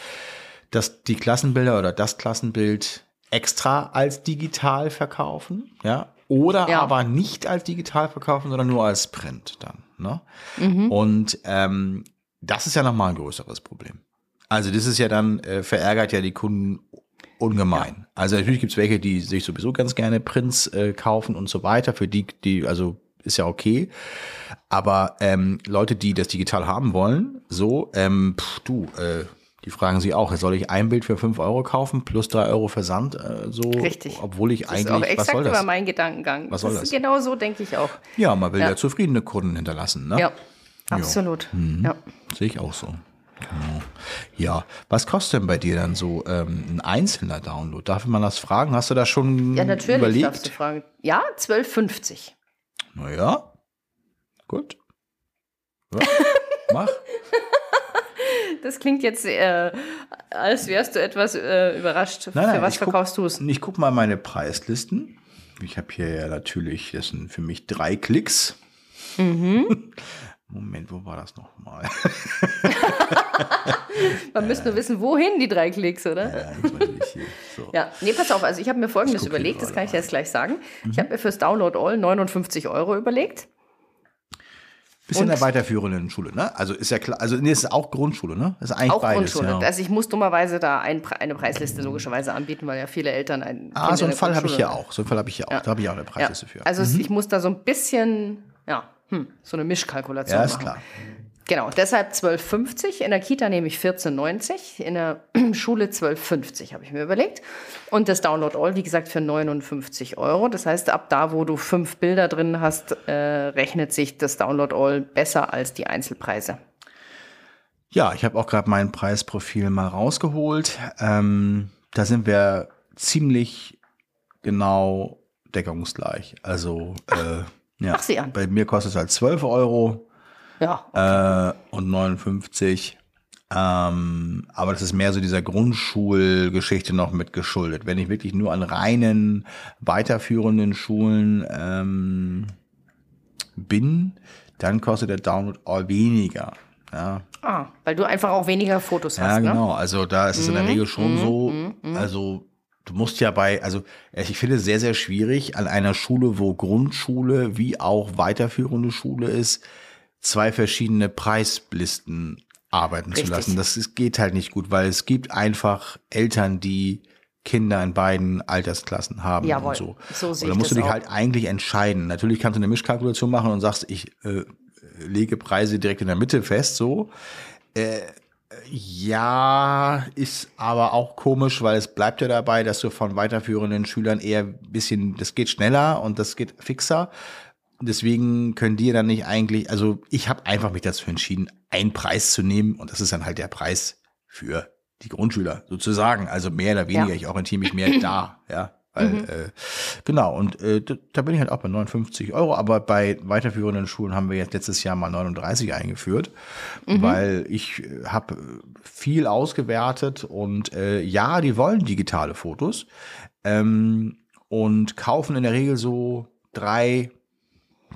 dass die Klassenbilder oder das Klassenbild extra als digital verkaufen, ja, oder ja. aber nicht als digital verkaufen, sondern nur als Print dann. Ne? Mhm. Und ähm, das ist ja nochmal ein größeres Problem. Also das ist ja dann, äh, verärgert ja die Kunden ungemein. Ja. Also natürlich gibt's welche, die sich sowieso ganz gerne Prints äh, kaufen und so weiter, für die, die, also ist ja okay. Aber ähm, Leute, die das digital haben wollen, so, ähm, pff, du, äh, Die fragen sich auch, soll ich ein Bild für 5 Euro kaufen plus 3 Euro Versand? Äh, so, Richtig. Obwohl ich Das eigentlich, ist auch was exakt soll über das? meinen Gedankengang. Was soll das? das? Genau so denke ich auch. Ja, man will ja, Ja. zufriedene Kunden hinterlassen, ne? Ja, absolut. Mhm. Ja. Sehe ich auch so. Genau. Ja, was kostet denn bei dir dann so ähm, ein einzelner Download? Darf man das fragen? Hast du da schon ja, natürlich darfst du überlegt? fragen. Ja, 12,50. Naja, gut. Ja, (laughs) mach. Das klingt jetzt, äh, als wärst du etwas äh, überrascht. Nein, nein, Für was verkaufst du es? Ich gucke mal meine Preislisten. Ich habe hier ja natürlich, das sind für mich drei Klicks. Mhm. (laughs) Moment, wo war das nochmal? (laughs) Man müsste nur wissen, wohin die drei Klicks, oder? Ja. So. Ja, nee, pass auf. Also ich habe mir Folgendes überlegt, das kann ich dir jetzt gleich sagen. Mhm. Ich habe mir fürs Download All 59 Euro überlegt. In Und- der weiterführenden Schule, ne? Also ist ja klar, also nee, ist auch Grundschule, ne? Ist eigentlich Auch beides. Grundschule. Ja. Also ich muss dummerweise da ein, eine Preisliste logischerweise anbieten, weil ja viele Eltern ein Ah, Kind so in einen Fall habe ich hier auch. So einen Fall habe ich hier auch. Ja. Da habe ich auch eine Ja. Preisliste für. Also es- ich muss da so ein bisschen, ja, hm, so eine Mischkalkulation ja, ist machen. klar. Genau, deshalb 12,50. In der Kita nehme ich 14,90. In der (clears throat) Schule 12,50 habe ich mir überlegt. Und das Download All, wie gesagt, für 59 Euro. Das heißt, ab da, wo du fünf Bilder drin hast, äh, rechnet sich das Download All besser als die Einzelpreise. Ja, ich habe auch gerade mein Preisprofil mal rausgeholt. Ähm, da sind wir ziemlich genau deckungsgleich. Also, äh, ja. Ach, an. Bei mir kostet es halt 12 Euro Ja, äh, und 59. Ähm, aber das ist mehr so dieser Grundschulgeschichte noch mit geschuldet. Wenn ich wirklich nur an reinen weiterführenden Schulen ähm, bin, dann kostet der Download all weniger. Ja, ah, weil du einfach auch weniger Fotos ja hast. Ne? genau. Also da ist es in der Regel schon so. Also du musst ja bei, also ich finde es sehr, sehr schwierig an einer Schule, wo Grundschule wie auch weiterführende Schule ist, zwei verschiedene Preislisten arbeiten Richtig. zu lassen. Das ist, geht halt nicht gut, weil es gibt einfach Eltern, die Kinder in beiden Altersklassen haben Jawohl, und so. so sehe und da ich musst du dich auch. halt eigentlich entscheiden. Natürlich kannst du eine Mischkalkulation machen und sagst, ich äh, lege Preise direkt in der Mitte fest, so. Ja, ist aber auch komisch, weil es bleibt ja dabei, dass du von weiterführenden Schülern eher ein bisschen, das geht schneller und das geht fixer. Deswegen können die dann nicht eigentlich, also ich habe einfach mich dazu entschieden, einen Preis zu nehmen und das ist dann halt der Preis für die Grundschüler sozusagen. Also mehr oder weniger, Ja. ich orientiere mich mehr (clears throat) da, ja. Weil, äh, genau, und äh, da, bin ich halt auch bei 59 Euro, aber bei weiterführenden Schulen haben wir jetzt letztes Jahr mal 39 eingeführt, weil ich äh, habe viel ausgewertet und äh, ja, die wollen digitale Fotos ähm, und kaufen in der Regel so drei,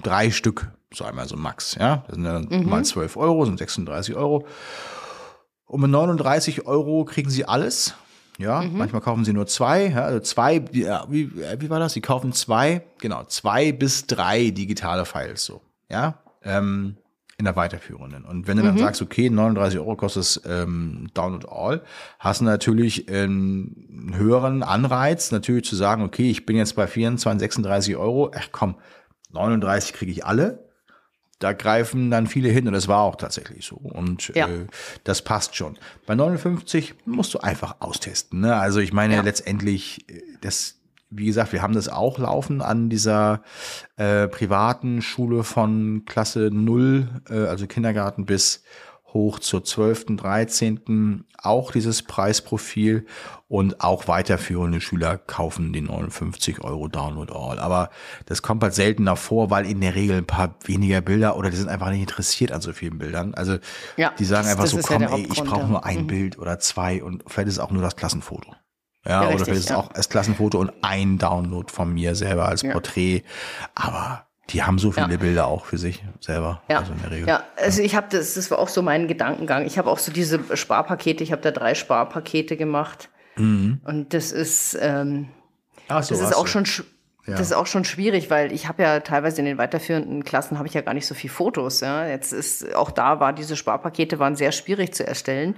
drei Stück, so einmal so max, ja. Das sind dann mal 12 Euro, sind 36 Euro. Und mit 39 Euro kriegen sie alles. Ja, manchmal kaufen sie nur zwei. Ja, also zwei, ja, wie, äh, wie war das? Sie kaufen zwei, genau, zwei bis drei digitale Files so. Ja, ähm, in der weiterführenden. Und wenn du dann sagst, okay, 39 Euro kostet es ähm, Download All, hast du natürlich einen höheren Anreiz, natürlich zu sagen, okay, ich bin jetzt bei 24, 36 Euro, ach komm, 39 kriege ich alle da greifen dann viele hin und das war auch tatsächlich so. Und Ja. äh, das passt schon. Bei 59 musst du einfach austesten. Ne? Also ich meine Ja. letztendlich, äh, das, wie gesagt, wir haben das auch laufen an dieser äh, privaten Schule von Klasse 0, äh, also Kindergarten bis hoch zur 12., 13. auch dieses Preisprofil und auch weiterführende Schüler kaufen den 59 Euro Download All. Aber das kommt halt seltener vor, weil in der Regel ein paar weniger Bilder oder die sind einfach nicht interessiert an so vielen Bildern. Also Ja, die sagen das- einfach das so, ja komm, der ey, ich brauche ja. nur ein Mhm. Bild oder zwei und vielleicht ist es auch nur das Klassenfoto. Ja, Ja, oder richtig, vielleicht ist es ja. auch das Klassenfoto und ein Download von mir selber als Ja. Porträt. Aber die haben so viele Ja. Bilder auch für sich selber. Ja, Also in der Regel. ja, also ich habe das, das war auch so mein Gedankengang. Ich habe auch so diese Sparpakete, ich habe da drei Sparpakete gemacht. Und das ist, ähm, so, das ist auch so. schon, sch- Ja. das ist auch schon schwierig, weil ich habe ja teilweise in den weiterführenden Klassen habe ich ja gar nicht so viel Fotos. Ja, jetzt ist auch da war diese Sparpakete waren sehr schwierig zu erstellen,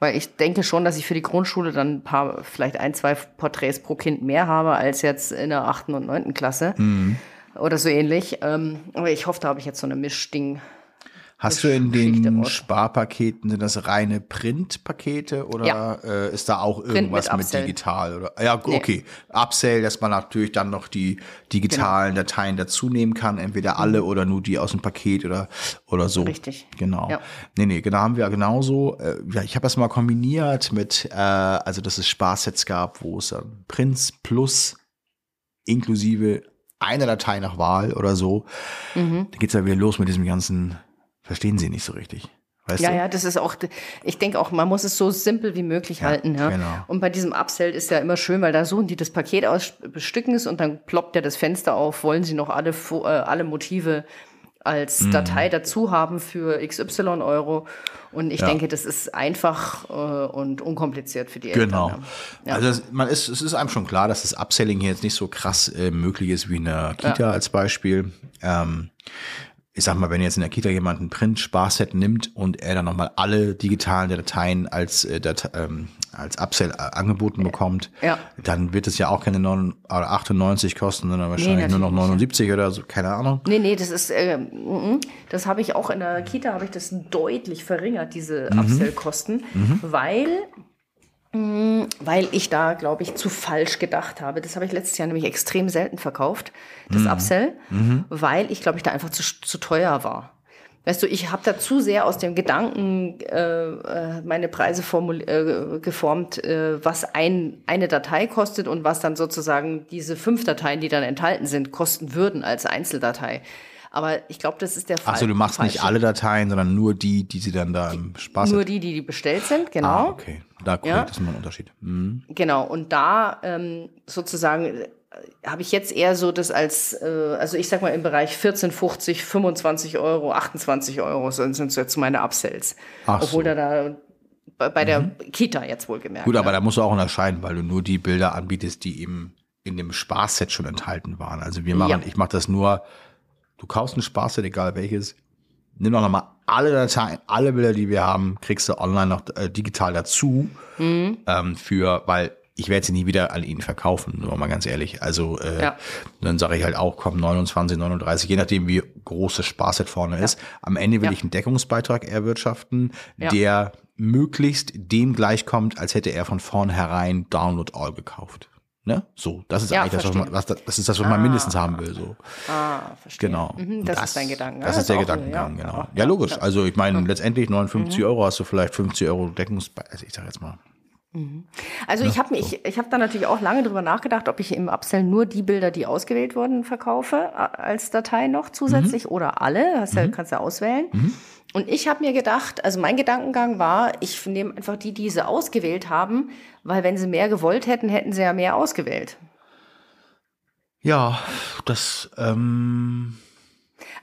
weil ich denke schon, dass ich für die Grundschule dann ein paar, vielleicht ein, zwei Porträts pro Kind mehr habe als jetzt in der achten und neunten Klasse Mhm. Oder so ähnlich. Ähm, aber ich hoffe, da habe ich jetzt so eine Mischding. Hast du in den Sparpaketen, sind das reine Printpakete oder ja. äh, ist da auch irgendwas mit, mit, digital? Oder? Ja, okay. Nee. Upsell, dass man natürlich dann noch die digitalen genau. Dateien dazu nehmen kann, entweder alle mhm. oder nur die aus dem Paket oder, oder so. Richtig. Genau. Ja. Nee, nee, genau haben wir genauso. Äh, ja, ich habe das mal kombiniert mit, äh, also dass es Sparsets gab, wo es äh, Prints plus inklusive einer Datei nach Wahl oder so. Mhm. Da geht's ja wieder los mit diesem ganzen verstehen sie nicht so richtig. Weißt ja, du? ja, das ist auch, ich denke auch, man muss es so simpel wie möglich ja, halten. Ja. Genau. Und bei diesem Upsell ist ja immer schön, weil da suchen die das Paket aus, bestücken es und dann ploppt ja das Fenster auf, wollen sie noch alle, äh, alle Motive als mhm. Datei dazu haben für XY Euro. Und ich ja. denke, das ist einfach äh, und unkompliziert für die Eltern. Genau. Ja. Also es, man ist, es ist einem schon klar, dass das Upselling hier jetzt nicht so krass äh, möglich ist wie in der Kita ja. als Beispiel. Ähm, ich sag mal, wenn jetzt in der Kita jemand ein Print-Sparset nimmt und er dann nochmal alle digitalen Dateien als, äh, Dat ähm, als Upsell äh, angeboten bekommt, ja. dann wird es ja auch keine 9, 98 kosten, sondern wahrscheinlich nee, nur noch 79 nicht. oder so, keine Ahnung. Nee, nee, das ist, äh, das habe ich auch in der Kita, habe ich das deutlich verringert, diese mhm. Upsell-Kosten, mhm. weil weil ich da, glaube ich, zu falsch gedacht habe. Das habe ich letztes Jahr nämlich extrem selten verkauft, das mhm. Upsell, mhm. weil ich, glaube ich, da einfach zu, zu teuer war. Weißt du, ich habe da zu sehr aus dem Gedanken äh, äh meine Preise äh, geformt, äh, was ein, eine Datei kostet und was dann sozusagen diese fünf Dateien, die dann enthalten sind, kosten würden als Einzeldatei. Aber ich glaube, das ist der Fall. Achso, du machst nicht alle Dateien, sondern nur die, die sie dann da im Spaß Nur die, die, die bestellt sind, genau. Ah, okay. Da cool, ja. das ist mal ein Unterschied. Mhm. Genau, und da ähm, sozusagen äh, habe ich jetzt eher so das als, äh, also ich sag mal im Bereich 14, 50, 25 Euro, 28 Euro sind, sind jetzt meine Upsells. Ach Obwohl so. da da bei der mhm. Kita jetzt wohl gemerkt. Gut, aber ne? da musst du auch unterscheiden, weil du nur die Bilder anbietest, die eben in dem Spaßset schon enthalten waren. Also wir machen, ja. ich mache das nur Du kaufst ein Sparset, egal welches. Nimm doch nochmal alle Dateien, alle Bilder, die wir haben, kriegst du online noch äh, digital dazu. Mhm. Ähm, für, weil ich werde sie nie wieder an ihn verkaufen, nur mal ganz ehrlich. Also äh, ja. dann sage ich halt auch, komm, 29, 39, je nachdem, wie groß das Sparset vorne ja. ist. Am Ende will ja. ich einen Deckungsbeitrag erwirtschaften, der möglichst dem gleichkommt, als hätte er von vornherein Download All gekauft. Ne? So, das ist ja, eigentlich das, was man, was, das ist das, was man ah, mindestens haben will. So. Ah, verstehe. Genau. Mhm, das, das, ist dein Gedanke. Das, ist der Gedankengang, ja. genau. Ja, logisch. Also ich meine, mhm. letztendlich 59 mhm. Euro hast du vielleicht 50 Euro Deckungsbeitrag. Also ich sag jetzt mal. Mhm. Also ja, ich habe mich, so. ich habe da natürlich auch lange drüber nachgedacht, ob ich im Upsell nur die Bilder, die ausgewählt wurden, verkaufe als Datei noch zusätzlich mhm. oder alle. Hast ja, mhm. kannst ja auswählen. Und ich habe mir gedacht, also mein Gedankengang war, ich nehme einfach die, die sie ausgewählt haben, weil wenn sie mehr gewollt hätten, hätten sie ja mehr ausgewählt. Ja, das. Ähm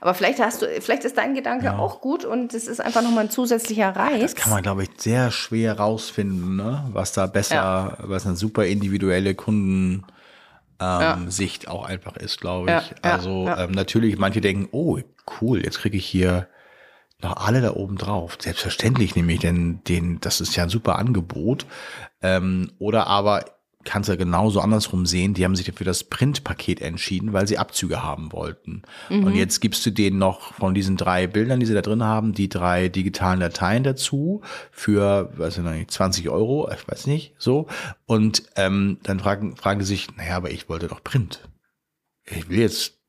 aber vielleicht hast du, vielleicht ist dein Gedanke ja. auch gut und es ist einfach nochmal ein zusätzlicher Reiz. Das kann man, glaube ich, sehr schwer rausfinden, ne? was da besser, ja. was eine super individuelle Kunden. Ähm, ja. Sicht auch einfach ist, glaube ich. also ähm, natürlich, manche denken, oh, cool, jetzt kriege ich hier noch alle da oben drauf. Selbstverständlich nehme ich denn den, das ist ja ein super Angebot. Ähm, oder aber kannst du ja genauso andersrum sehen, die haben sich für das Printpaket entschieden, weil sie Abzüge haben wollten. Mhm. Und jetzt gibst du denen noch von diesen drei Bildern, die sie da drin haben, die drei digitalen Dateien dazu für, weiß ich nicht, 20 Euro, ich weiß nicht, so. Und ähm, dann fragen, fragen die sich, naja, aber ich wollte doch Print. Ich will jetzt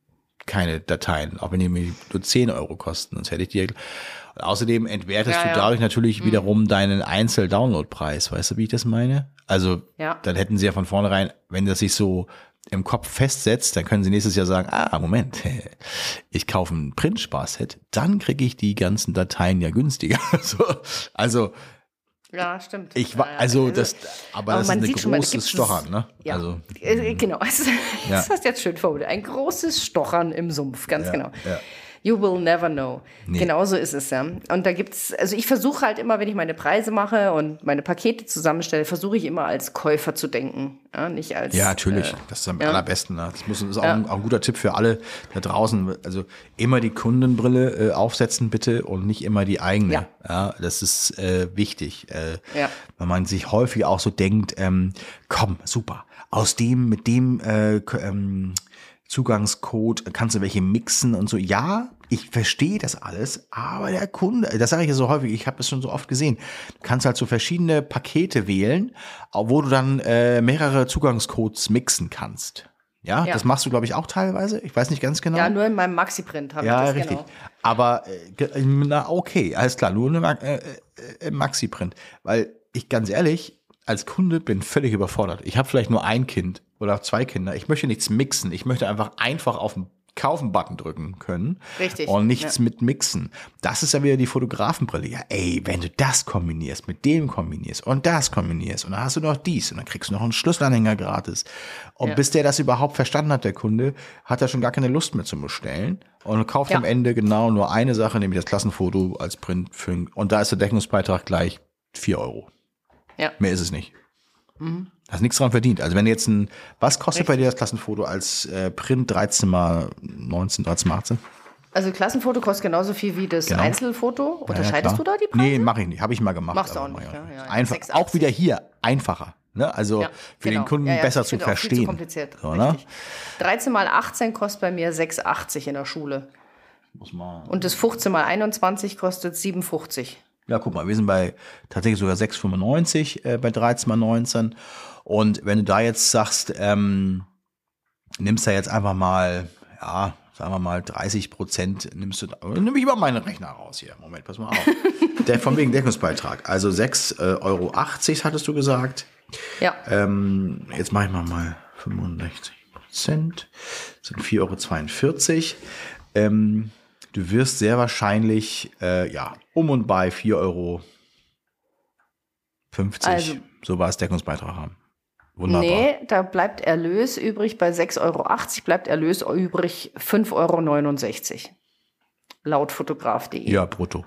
keine Dateien, auch wenn die mir nur 10 Euro kosten, sonst hätte ich die. Außerdem entwertest ja, du dadurch ja. natürlich mhm. wiederum deinen Einzel-Download-Preis. Weißt du, wie ich das meine? Also, ja. dann hätten sie ja von vornherein, wenn das sich so im Kopf festsetzt, dann können sie nächstes Jahr sagen, ah, Moment, (laughs) ich kaufe ein Print-Sparset, dann kriege ich die ganzen Dateien ja günstiger. (laughs) also, ja, stimmt. Ich war, also, also das, aber, aber das ist ein großes Stochern, ne? Ja, also, äh, genau. (laughs) Das, ja. das jetzt schön formuliert. Ein großes Stochern im Sumpf, ganz ja, genau. Ja. You will never know. Nee. Genauso ist es ja. Und da gibt's, also ich versuche halt immer, wenn ich meine Preise mache und meine Pakete zusammenstelle, versuche ich immer als Käufer zu denken, ja, nicht als. Ja, natürlich. Äh, das ist am ja. allerbesten. Ne? Das, muss, das ist auch, ja. ein, auch, ein, guter Tipp für alle da draußen. Also immer die Kundenbrille äh, aufsetzen bitte und nicht immer die eigene. Ja, ja das ist äh, wichtig, äh, ja. weil man sich häufig auch so denkt, ähm, komm, super, aus dem mit dem äh, ähm, Zugangscode, kannst du welche mixen und so. Ja, ich verstehe das alles, aber der Kunde, das sage ich ja so häufig, ich habe das schon so oft gesehen. Du kannst halt so verschiedene Pakete wählen, wo du dann äh, mehrere Zugangscodes mixen kannst. Ja, Ja. das machst du, glaube ich, auch teilweise. Ich weiß nicht ganz genau. Ja, nur in meinem Maxi-Print habe Ja, ich das richtig. genau. Aber äh, na okay, alles klar, nur Ma äh, äh, Maxi-Print. Weil ich ganz ehrlich, als Kunde bin völlig überfordert. Ich habe vielleicht nur ein Kind oder zwei Kinder. Ich möchte nichts mixen. Ich möchte einfach einfach auf den Kaufen-Button drücken können. Richtig, Und nichts ja. mit mixen. Das ist ja wieder die Fotografenbrille. Ja, ey, wenn du das kombinierst, mit dem kombinierst und das kombinierst und dann hast du noch dies und dann kriegst du noch einen Schlüsselanhänger gratis. Und Ja. bis der das überhaupt verstanden hat, der Kunde, hat er schon gar keine Lust mehr zu bestellen und kauft Ja. am Ende genau nur eine Sache, nämlich das Klassenfoto als Print. Für, und da ist der Deckungsbeitrag gleich 4 Euro. Ja. Mehr ist es nicht. Hast nichts dran verdient. Also wenn jetzt ein, was kostet bei dir das Klassenfoto als äh, Print 13 mal 19, 13 mal 18? Also Klassenfoto kostet genauso viel wie das Genau. Einzelfoto. Unterscheidest ja, du da die Preise? Nee, mache ich nicht. Habe ich mal gemacht. Machst du aber auch nicht, ja, ja. Einfach, 6,80. auch wieder hier einfacher. Ne? Also für genau. den Kunden besser zu verstehen. kompliziert. So, ne? Richtig. 13 mal 18 kostet bei mir 6,80 in der Schule. Muss mal. Und das 15 mal 21 kostet 7,50. Ja, guck mal, wir sind bei tatsächlich sogar 6,95 äh, bei 13 mal 19. Und wenn du da jetzt sagst, ähm, nimmst da jetzt einfach mal, ja, sagen wir mal 30 Prozent, nimmst du, da, nimm ich mal meinen Rechner raus hier. Moment, pass mal auf. (laughs) Der von wegen Deckungsbeitrag. Also 6,80 äh, Euro hattest du gesagt. Ja. Ähm, jetzt mache ich mal mal 65 Prozent. sind 4,42 Euro. Ähm, du wirst sehr wahrscheinlich, äh, ja, um und bei 4,50 Euro Also- so war es Deckungsbeitrag haben. Wunderbar. Nee, da bleibt Erlös übrig. Bei 6,80 Euro bleibt Erlös übrig 5,69 Euro. Laut fotograf.de. Ja, brutto.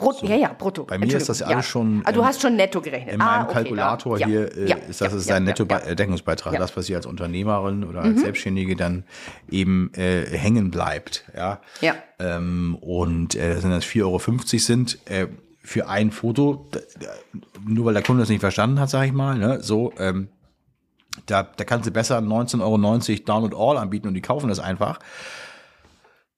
Brutto, ja, ja, brutto. Bei mir ist das Entschuldigung, alles schon, Ah, du hast schon netto gerechnet. In ah, meinem okay, Kalkulator ja, hier äh, ja, ist das ja, ist ja, dein ja, Netto-Deckungsbeitrag, ja. Mhm. das, was hier als Unternehmerin oder als Selbstständige dann eben äh, hängen bleibt. Ja. Ja. Ähm, und äh, dass das 4,50 Euro sind äh, für ein Foto, nur weil der Kunde das nicht verstanden hat, sage ich mal, ne, so, ähm, da, da kannst du besser 19,90 Euro Down and All anbieten und die kaufen das einfach.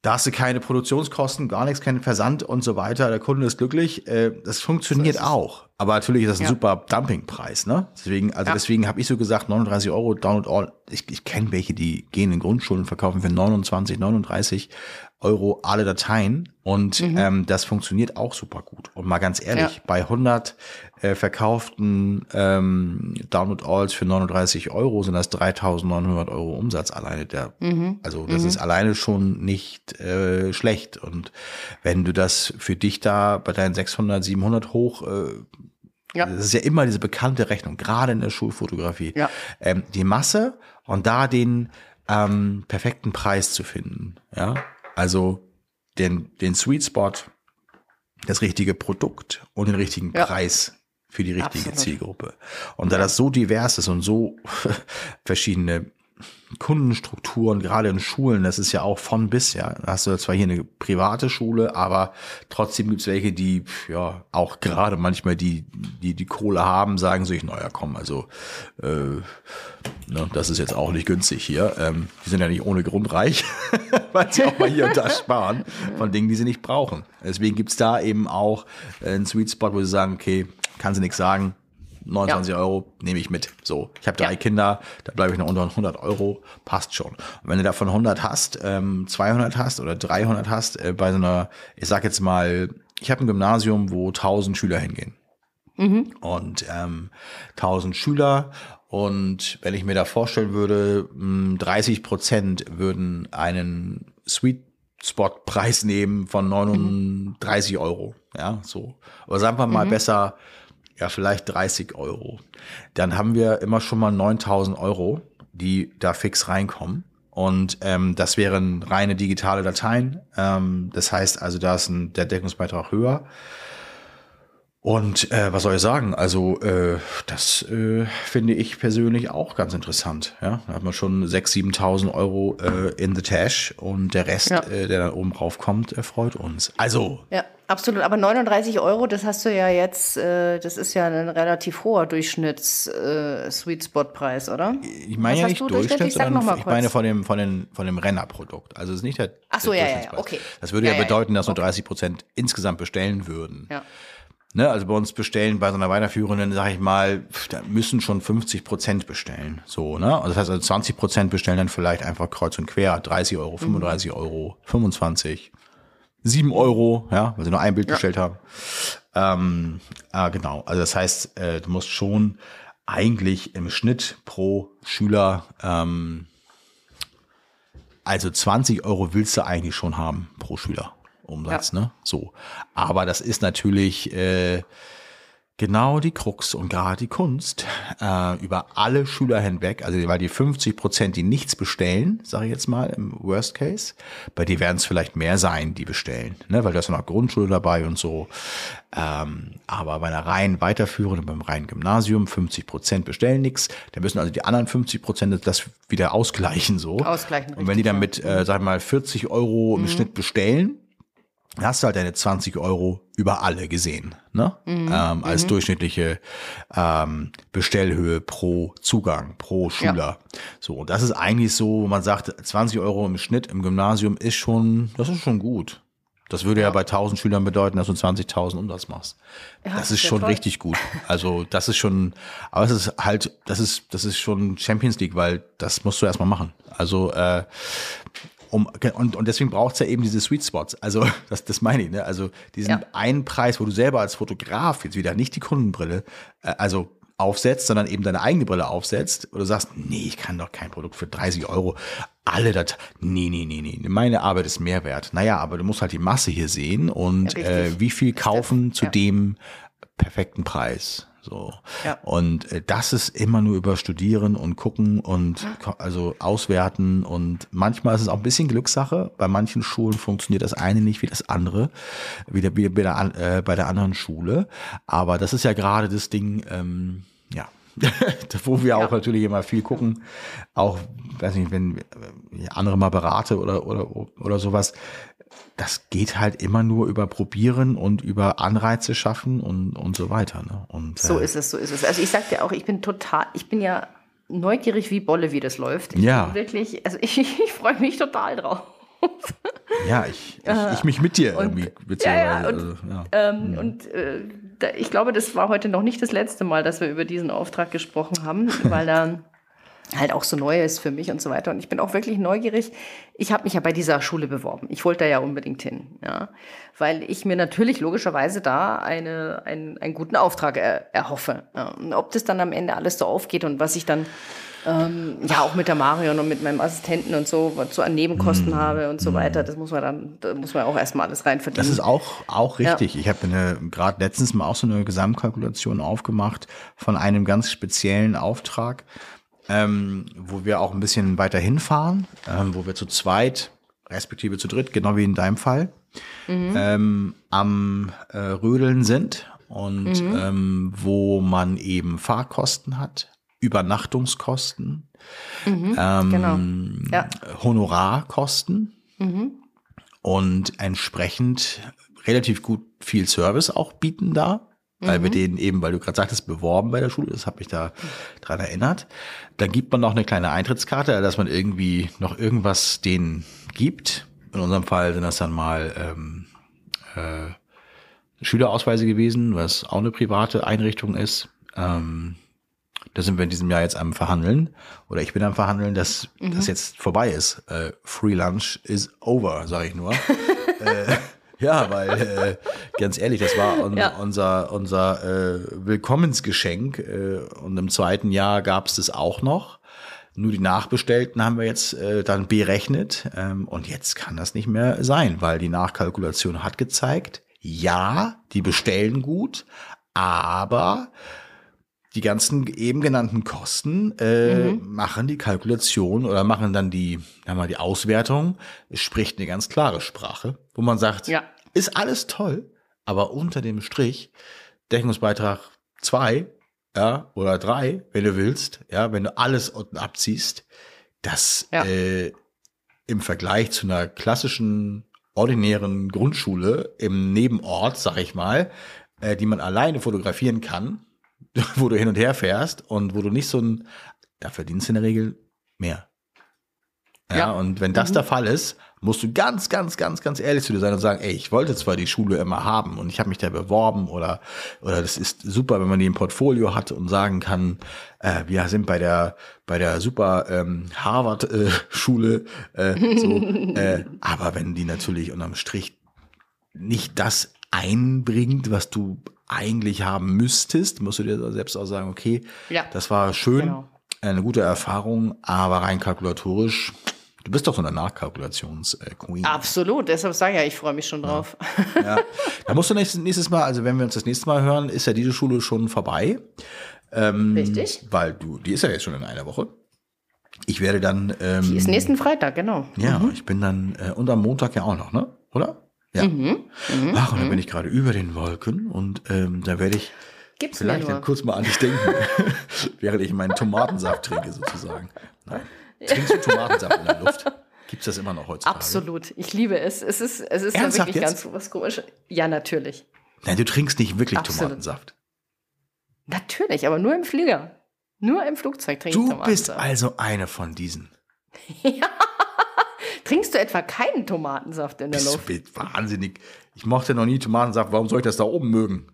Da hast du keine Produktionskosten, gar nichts, keinen Versand und so weiter. Der Kunde ist glücklich. Äh, Das funktioniert auch. Aber natürlich ist das ein Ja. super Dumpingpreis, ne? Deswegen, also Ja. deswegen habe ich so gesagt, 39 Euro Down and All. Ich, ich kenne welche, die gehen in Grundschulen, verkaufen für 29, 39 Euro alle Dateien. Und ähm, das funktioniert auch super gut. Und mal ganz ehrlich, Ja. bei 100 äh, verkauften ähm, Download Alls für 39 Euro sind das 3.900 Euro Umsatz alleine. Der, Also das ist alleine schon nicht äh, schlecht. Und wenn du das für dich da bei deinen 600, 700 hoch, äh, Ja. das ist ja immer diese bekannte Rechnung, gerade in der Schulfotografie, Ja. ähm, die Masse und da den ähm, perfekten Preis zu finden. Ja, also den, den Sweet Spot, das richtige Produkt und den richtigen Ja. Preis für die richtige Absolut. Zielgruppe. Und da das so divers ist und so (laughs) verschiedene Kundenstrukturen, gerade in Schulen, das ist ja auch von bis, ja. Da hast du zwar hier eine private Schule, aber trotzdem gibt's welche, die, ja, auch gerade manchmal die, die die Kohle haben, sagen sich, naja, komm, also, äh, ne, das ist jetzt auch nicht günstig hier. Ähm, die sind ja nicht ohne Grund reich, (laughs) weil sie auch mal hier und da (laughs) sparen von Dingen, die sie nicht brauchen. Deswegen gibt's da eben auch äh, einen Sweet Spot, wo sie sagen, okay, kann sie nichts sagen, 29 Euro nehme ich mit. So, ich habe drei Ja. Kinder, da bleibe ich noch unter 100 Euro, passt schon. Und wenn du davon 100 hast, ähm, 200 hast oder 300 hast, äh, bei so einer, ich sag jetzt mal, ich habe ein Gymnasium, wo 1000 Schüler hingehen. Und ähm, 1000 Schüler und wenn ich mir da vorstellen würde, mh, 30 Prozent würden einen Sweet Spot Preis nehmen von 39 Euro. Ja, so. Aber sagen wir mal besser, ja, vielleicht 30 Euro. Dann haben wir immer schon mal 9000 Euro, die da fix reinkommen. Und ähm, das wären reine digitale Dateien. Ähm, das heißt also, da ist ein, der Deckungsbeitrag höher. Und äh, was soll ich sagen? Also äh, das äh, finde ich persönlich auch ganz interessant. Ja, da hat man schon 6.000, 7.000 Euro äh, in the Tash und der Rest, Ja. äh, der dann oben drauf kommt, äh, freut uns. Also Ja, absolut. Aber 39 Euro, das hast du ja jetzt, äh, das ist ja ein relativ hoher Durchschnitts-Sweet Spot-Preis, oder? ich meine ja nicht? Durchschnitt, sondern ich kurz. meine von dem von dem von dem Rennerprodukt. Also es ist nicht der. Ach so, der ja, ja, okay. Das würde ja, Ja, bedeuten, dass nur 30 Prozent insgesamt bestellen würden. Ja. Ne, also bei uns bestellen bei so einer Weiterführenden, sage ich mal, da müssen schon 50 Prozent bestellen. So, ne? Also das heißt, also 20 Prozent bestellen dann vielleicht einfach kreuz und quer, 30 Euro, 35 Euro, 25, 7 Euro, ja, weil sie nur ein Bild bestellt haben. Ähm, ah, genau. Also das heißt, äh, du musst schon eigentlich im Schnitt pro Schüler ähm, also 20 Euro willst du eigentlich schon haben pro Schüler Umsatz, ne? So. Aber das ist natürlich äh, genau die Krux und gerade die Kunst äh, über alle Schüler hinweg, also weil die 50 Prozent, die nichts bestellen, sage ich jetzt mal im Worst Case, bei dir werden es vielleicht mehr sein, die bestellen, ne? weil da ist ja noch Grundschule dabei und so. Ähm, aber bei einer reinen Weiterführenden, beim reinen Gymnasium, 50 Prozent bestellen nichts, da müssen also die anderen 50 Prozent das wieder ausgleichen so. Ausgleichen, Und wenn die dann ja. mit, äh, sag ich mal, 40 Euro Mhm. im Schnitt bestellen, hast du halt deine 20 Euro über alle gesehen, ne? Mhm. Ähm, als durchschnittliche ähm, Bestellhöhe pro Zugang, pro Schüler. So, und das ist eigentlich so, wo man sagt, 20 Euro im Schnitt im Gymnasium ist schon, das ist schon gut. Das würde ja, bei 1000 Schülern bedeuten, dass du 20.000 Umsatz machst. das das ist schon toll. richtig gut. Also das ist schon, aber es ist halt, das ist, das ist schon Champions League, weil das musst du erstmal machen. Also äh, um, und, und deswegen braucht's ja eben diese Sweet Spots. Also, (laughs) das, das meine ich, ne? Also diesen Ja. einen Preis, wo du selber als Fotograf jetzt wieder nicht die Kundenbrille, äh, also aufsetzt, sondern eben deine eigene Brille aufsetzt, oder sagst, nee, ich kann doch kein Produkt für 30 Euro. Alle das, nee, nee, nee, nee, meine Arbeit ist mehr wert. Naja, aber du musst halt die Masse hier sehen und Ja, äh, wie viel kaufen zu ja. dem perfekten Preis. So. Ja. Und äh, das ist immer nur über Studieren und gucken und ko- also auswerten. Und manchmal ist es auch ein bisschen Glückssache. Bei manchen Schulen funktioniert das eine nicht wie das andere, wie, der, wie bei, der, äh, bei der anderen Schule. Aber das ist ja gerade das Ding, ähm, ja. (laughs) wo wir auch natürlich immer viel gucken, auch, weiß nicht, wenn ich andere mal berate oder, oder, oder sowas, das geht halt immer nur über Probieren und über Anreize schaffen und, und so weiter. Ne? Und, So äh, ist es, so ist es. Also ich sag dir auch, ich bin total, ich bin ja neugierig wie Bolle, wie das läuft. Ich Ja. bin wirklich, also ich, (laughs) ich freue mich total drauf. Ja, ich, ich, ich mich mit dir irgendwie, beziehungsweise. ja, und, also, ja. Ähm, Und äh, da, ich glaube, das war heute noch nicht das letzte Mal, dass wir über diesen Auftrag gesprochen haben, (laughs) weil da halt auch so neu ist für mich und so weiter. Und ich bin auch wirklich neugierig. Ich habe mich ja bei dieser Schule beworben. Ich wollte da ja unbedingt hin, ja, weil ich mir natürlich logischerweise da eine, einen, einen guten Auftrag er, erhoffe. Ja. Und ob das dann am Ende alles so aufgeht und was ich dann ähm, ja auch mit der Marion und mit meinem Assistenten und so, was so an Nebenkosten habe und so weiter, das muss man dann, da muss man auch erstmal alles rein verdienen. Das ist auch, auch richtig. Ich habe gerade letztens mal auch so eine Gesamtkalkulation aufgemacht von einem ganz speziellen Auftrag, ähm, wo wir auch ein bisschen weiter hinfahren, ähm, wo wir zu zweit, respektive zu dritt, genau wie in deinem Fall, ähm, am äh, Rödeln sind und ähm, wo man eben Fahrkosten hat, Übernachtungskosten, ähm, genau. Ja. Honorarkosten und entsprechend relativ gut viel Service auch bieten da, weil wir den eben, weil du gerade sagtest, beworben bei der Schule, das habe ich da dran erinnert. Dann gibt man noch eine kleine Eintrittskarte, dass man irgendwie noch irgendwas denen gibt. In unserem Fall sind das dann mal ähm, äh, Schülerausweise gewesen, was auch eine private Einrichtung ist. Ähm, da sind wir in diesem Jahr jetzt am Verhandeln oder ich bin am Verhandeln, dass das jetzt vorbei ist. Äh, Free Lunch is over, sage ich nur. (laughs) äh, ja, weil äh, ganz ehrlich, das war un Ja. unser unser äh, Willkommensgeschenk äh, und im zweiten Jahr gab es das auch noch. Nur die Nachbestellten haben wir jetzt äh, dann berechnet ähm, und jetzt kann das nicht mehr sein, weil die Nachkalkulation hat gezeigt, ja, die bestellen gut, aber die ganzen eben genannten Kosten äh, machen die Kalkulation oder machen dann die, ja mal die Auswertung, es spricht eine ganz klare Sprache, wo man sagt, Ja. Ist alles toll, aber unter dem Strich, Deckungsbeitrag zwei, ja, oder drei, wenn du willst, ja, wenn du alles unten abziehst, das Ja. äh, im Vergleich zu einer klassischen ordinären Grundschule im Nebenort, sag ich mal, äh, die man alleine fotografieren kann, (laughs) wo du hin und her fährst und wo du nicht so ein, da verdienst du in der Regel mehr. Ja, Ja. und wenn das der Fall ist, musst du ganz, ganz, ganz, ganz ehrlich zu dir sein und sagen, ey, ich wollte zwar die Schule immer haben und ich habe mich da beworben oder, oder das ist super, wenn man die im Portfolio hat und sagen kann, äh, wir sind bei der, bei der super ähm, Harvard-Schule, äh, so, (laughs) äh, aber wenn die natürlich unterm Strich nicht das einbringt, was du eigentlich haben müsstest, musst du dir selbst auch sagen, okay, Ja. das war schön, Genau. eine gute Erfahrung, aber rein kalkulatorisch, du bist doch so eine Nachkalkulations-Queen. Absolut, deshalb sage ich ja, ich freue mich schon drauf. Ja. (laughs) Da musst du nächstes, nächstes Mal, also wenn wir uns das nächste Mal hören, ist ja diese Schule schon vorbei. Ähm, Richtig. Weil du, die ist ja jetzt schon in einer Woche. Ich werde dann, ähm, Die ist nächsten Freitag, genau. ja, ich bin dann, äh, und am Montag ja auch noch, ne? Oder? Ja. Mhm. Ach, und dann bin ich gerade über den Wolken und ähm, da werde ich Gibt's vielleicht dann kurz mal an dich denken, (laughs) während ich meinen Tomatensaft trinke sozusagen. Nein. Trinkst du Tomatensaft in der Luft? (laughs) Gibt's das immer noch heutzutage? Absolut. Ich liebe es. Es ist, es ist Ernsthaft wirklich jetzt? ganz was komisches. Ja, natürlich. Nein, du trinkst nicht wirklich Absolut. Tomatensaft. Natürlich, aber nur im Flieger. Nur im Flugzeug trinke ich Du bist Tomatensaft. also eine von diesen. (laughs) Trinkst du etwa keinen Tomatensaft in der Bist, Luft? bist wahnsinnig. Ich mochte noch nie Tomatensaft. Warum soll ich das da oben mögen?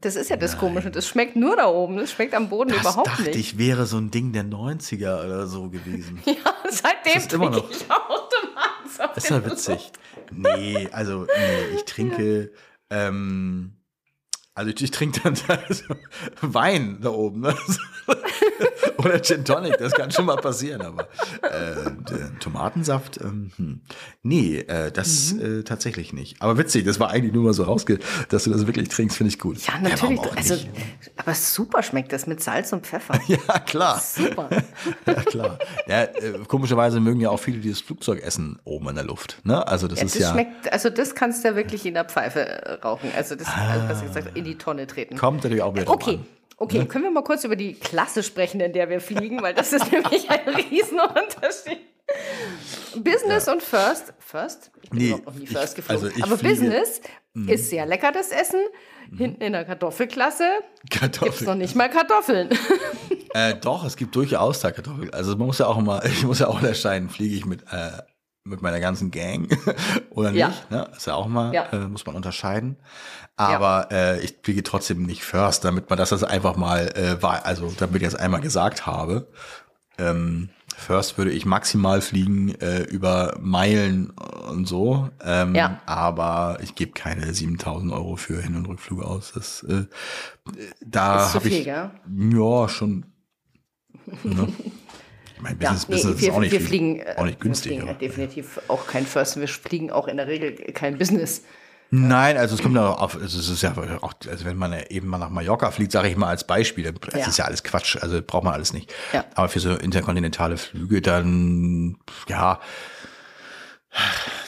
Das ist ja das Komische. Das schmeckt nur da oben. Das schmeckt am Boden Das überhaupt dachte nicht. ich wäre so ein Ding der 90er oder so gewesen. (laughs) Ja, seitdem ist immer trinke noch- ich Tomatensaft. Das ist ja witzig. Nee, also nee, ich (laughs) trinke, ähm, also ich, ich trinke dann also (laughs) Wein da oben, ne? (laughs) Oder Gin Tonic, das kann schon mal passieren, aber äh, Tomatensaft, ähm, hm. nee, äh, das Mhm. äh, tatsächlich nicht. Aber witzig, das war eigentlich nur mal so rausge, dass du das wirklich trinkst, finde ich gut. Ja, natürlich. auch also, aber super schmeckt das mit Salz und Pfeffer. (laughs) ja, klar. Super. Ja, klar. Ja, äh, komischerweise mögen ja auch viele dieses Flugzeugessen oben in der Luft. Ne? Also das Ja, ist das ja. schmeckt, also das kannst du ja wirklich in der Pfeife äh, rauchen. Also das, also, was ich gesagt habe, in die Tonne treten. Kommt natürlich auch wieder Okay, an. okay. Können wir mal kurz über die Klasse sprechen, in der wir fliegen, weil das ist (laughs) nämlich ein Riesenunterschied. Business und First. First? Ich bin Nee, überhaupt noch nie ich- First geflogen. also ich Aber fliege- Mhm. Business ist sehr lecker, das Essen. Hinten in der Kartoffelklasse gibt es Kartoffeln. noch nicht mal Kartoffeln. Äh, doch, es gibt durchaus da Kartoffeln. Also man muss ja auch immer, (laughs) ich muss ja auch unterscheiden, fliege ich mit, äh, mit meiner ganzen Gang (laughs) oder nicht. Ja. Ne? Ist ja auch mal, Ja. äh, muss man unterscheiden. Aber äh, ich fliege trotzdem nicht first, damit man das also einfach mal äh, war, also damit ich das einmal gesagt habe. Ähm, first würde ich maximal fliegen äh, über Meilen und so. Ähm, Ja. Aber ich gebe keine 7000 Euro für Hin- und Rückflug aus. Das, äh, da habe ich gell? ja schon. Ne? (laughs) Mein Ja, Business, nee, Business wir, ist auch nicht, wir fliegen, äh, auch nicht günstig. Wir fliegen aber- definitiv auch kein First. Wir fliegen auch in der Regel kein Business. Nein, also es kommt ja auf, also es ist ja auch, also wenn man eben mal nach Mallorca fliegt, sage ich mal als Beispiel, das Ja. ist ja alles Quatsch, also braucht man alles nicht. Ja. Aber für so interkontinentale Flüge dann, ja,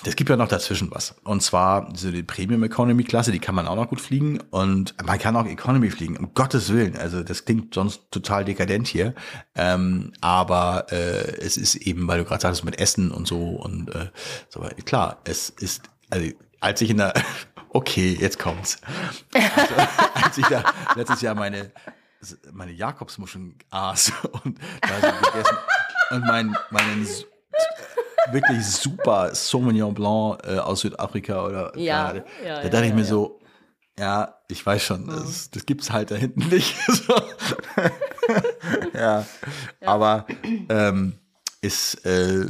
das gibt ja noch dazwischen was. Und zwar so die Premium Economy Klasse, die kann man auch noch gut fliegen und man kann auch Economy fliegen, um Gottes Willen. Also das klingt sonst total dekadent hier, ähm, aber äh, es ist eben, weil du gerade sagtest mit Essen und so und äh, so weiter. Klar, es ist, also als ich in der, (laughs) okay, jetzt kommt's. Also, (laughs) als ich da letztes Jahr meine meine Jakobsmuscheln aß und da so gegessen und mein meinen wirklich super Sauvignon Blanc äh, aus Südafrika oder Ja, Kanada. ja, da ja, dachte ich ja, mir ja. so, ja, ich weiß schon, das, das gibt's halt da hinten nicht. (laughs) (laughs) ja, aber ähm, ist äh,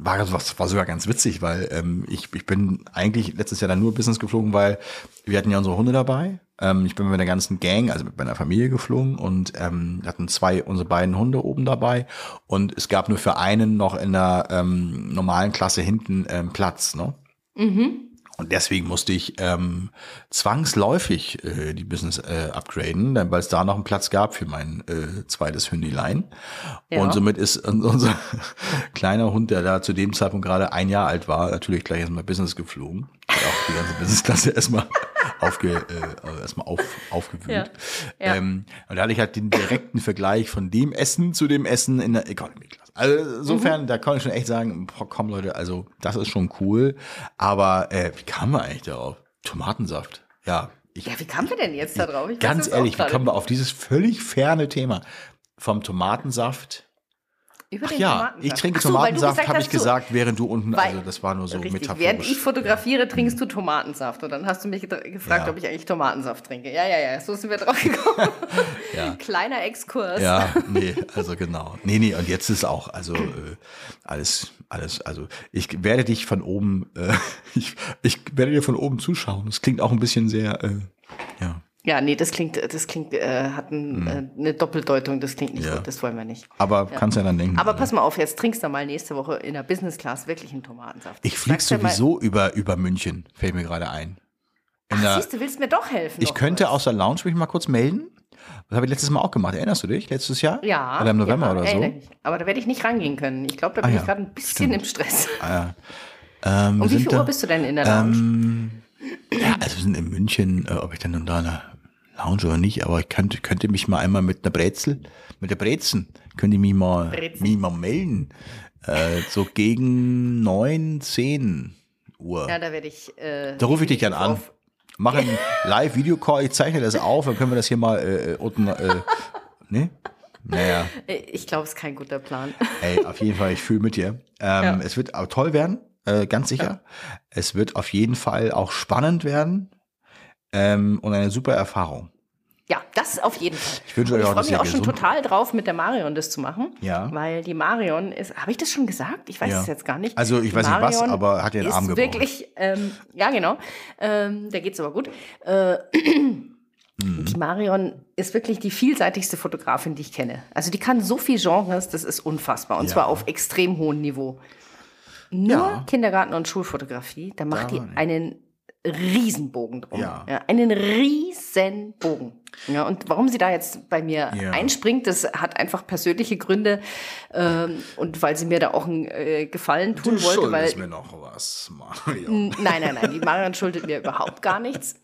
war, war sogar ganz witzig, weil ähm, ich, ich bin eigentlich letztes Jahr dann nur Business geflogen, weil wir hatten ja unsere Hunde dabei. Ähm, ich bin mit der ganzen Gang, also mit meiner Familie geflogen und ähm, hatten zwei unsere beiden Hunde oben dabei und es gab nur für einen noch in der ähm, normalen Klasse hinten ähm, Platz, ne? Und deswegen musste ich ähm, zwangsläufig äh, die Business äh, upgraden, weil es da noch einen Platz gab für mein äh, zweites Hündelein. Ja. Und somit ist un- unser (laughs) kleiner Hund, der da zu dem Zeitpunkt gerade ein Jahr alt war, natürlich gleich erstmal Business geflogen. Hat auch die ganze Businessklasse (laughs) erstmal aufge, äh, erstmal auf, aufgewühlt. Ja. Ja. Ähm, und da hatte ich halt den direkten Vergleich von dem Essen zu dem Essen in der Economy Class. Also insofern, da kann ich schon echt sagen, boah, komm Leute, also das ist schon cool. Aber äh, wie kamen wir eigentlich darauf? Tomatensaft. Ja, ich, Ja, wie kamen wir denn jetzt da drauf? Ich ganz ehrlich, wie kommen wir auf dieses völlig ferne Thema? Vom Tomatensaft. Über Ach den ja, Tomatensaft. ich trinke so, Tomatensaft, habe ich gesagt, während du unten, Weil- also das war nur so Richtig. metaphorisch. Während ich fotografiere, trinkst du Tomatensaft. Und dann hast du mich gefragt, Ja. ob ich eigentlich Tomatensaft trinke. Ja, ja, ja, so sind wir drauf gekommen. (laughs) Ja. (laughs) Kleiner Exkurs. Ja, (laughs) nee, also genau. Nee, nee, und jetzt ist auch, also äh, alles, alles, also ich werde dich von oben, äh, ich, ich werde dir von oben zuschauen. Das klingt auch ein bisschen sehr, äh, ja. Ja, nee, das klingt, das klingt, äh, hat ein, äh, eine Doppeldeutung, das klingt nicht. Ja. gut, das wollen wir nicht. Aber kannst ja dann denken. Aber pass mal auf, jetzt trinkst du mal nächste Woche in der Business Class wirklich einen Tomatensaft. ich flieg sowieso über, über München, fällt mir gerade ein. In Ach, der, siehst du, willst mir doch helfen. ich könnte kurz. aus der Lounge mich mal kurz melden. Das habe ich letztes Mal auch gemacht. Erinnerst du dich? Letztes Jahr? Ja. Oder im November ja, oder so? erinnere ich. Aber da werde ich nicht rangehen können. Ich glaube, da bin Ah, ich ja. gerade ein bisschen im Stress. Ähm, Um wie viel da- Uhr bist du denn in der Lounge? Ähm, ja, also wir sind in München, äh, ob ich dann da in der Lounge oder nicht, aber ich könnte, könnte mich mal einmal mit einer Brezel, mit der Brezen, könnte ich mich mal, Brezen. mich mal melden. Äh, so gegen neun, zehn Uhr. ja, da werde ich. Äh, da rufe ich dich dann an. Mache einen Live-Video-Call, ich zeichne das auf, dann können wir das hier mal äh, äh, unten, äh, ne? Naja, Ich glaube, es ist kein guter Plan. ey, auf jeden Fall, ich fühle mit dir. Ähm, Ja. Es wird aber toll werden, äh, ganz sicher. Es wird auf jeden Fall auch spannend werden ähm, und eine super Erfahrung. Ja, das auf jeden Fall. Ich wünsche euch auch, freue dass mich auch schon gesund total drauf, mit der Marion das zu machen. Ja. Weil die Marion ist, habe ich das schon gesagt? Ich weiß Ja. es jetzt gar nicht. Also, ich Die weiß nicht was, Marion aber hat ihr den Arm gebrochen. wirklich, ähm, ja genau, ähm, da geht's aber gut. Äh, Mhm. Die Marion ist wirklich die vielseitigste Fotografin, die ich kenne. Also die kann so viel Genres, das ist unfassbar. Und Ja. zwar auf extrem hohem Niveau. Nur Ja. Kindergarten- und Schulfotografie, da macht Da die nicht. einen Riesenbogen drum. Ja. einen Riesenbogen. Ja, und warum sie da jetzt bei mir Ja. einspringt, das hat einfach persönliche Gründe. Ähm, und weil sie mir da auch einen äh, Gefallen tun wollte, weil. mir noch was, Mario. Nein, nein, nein, die Marion schuldet mir überhaupt gar nichts.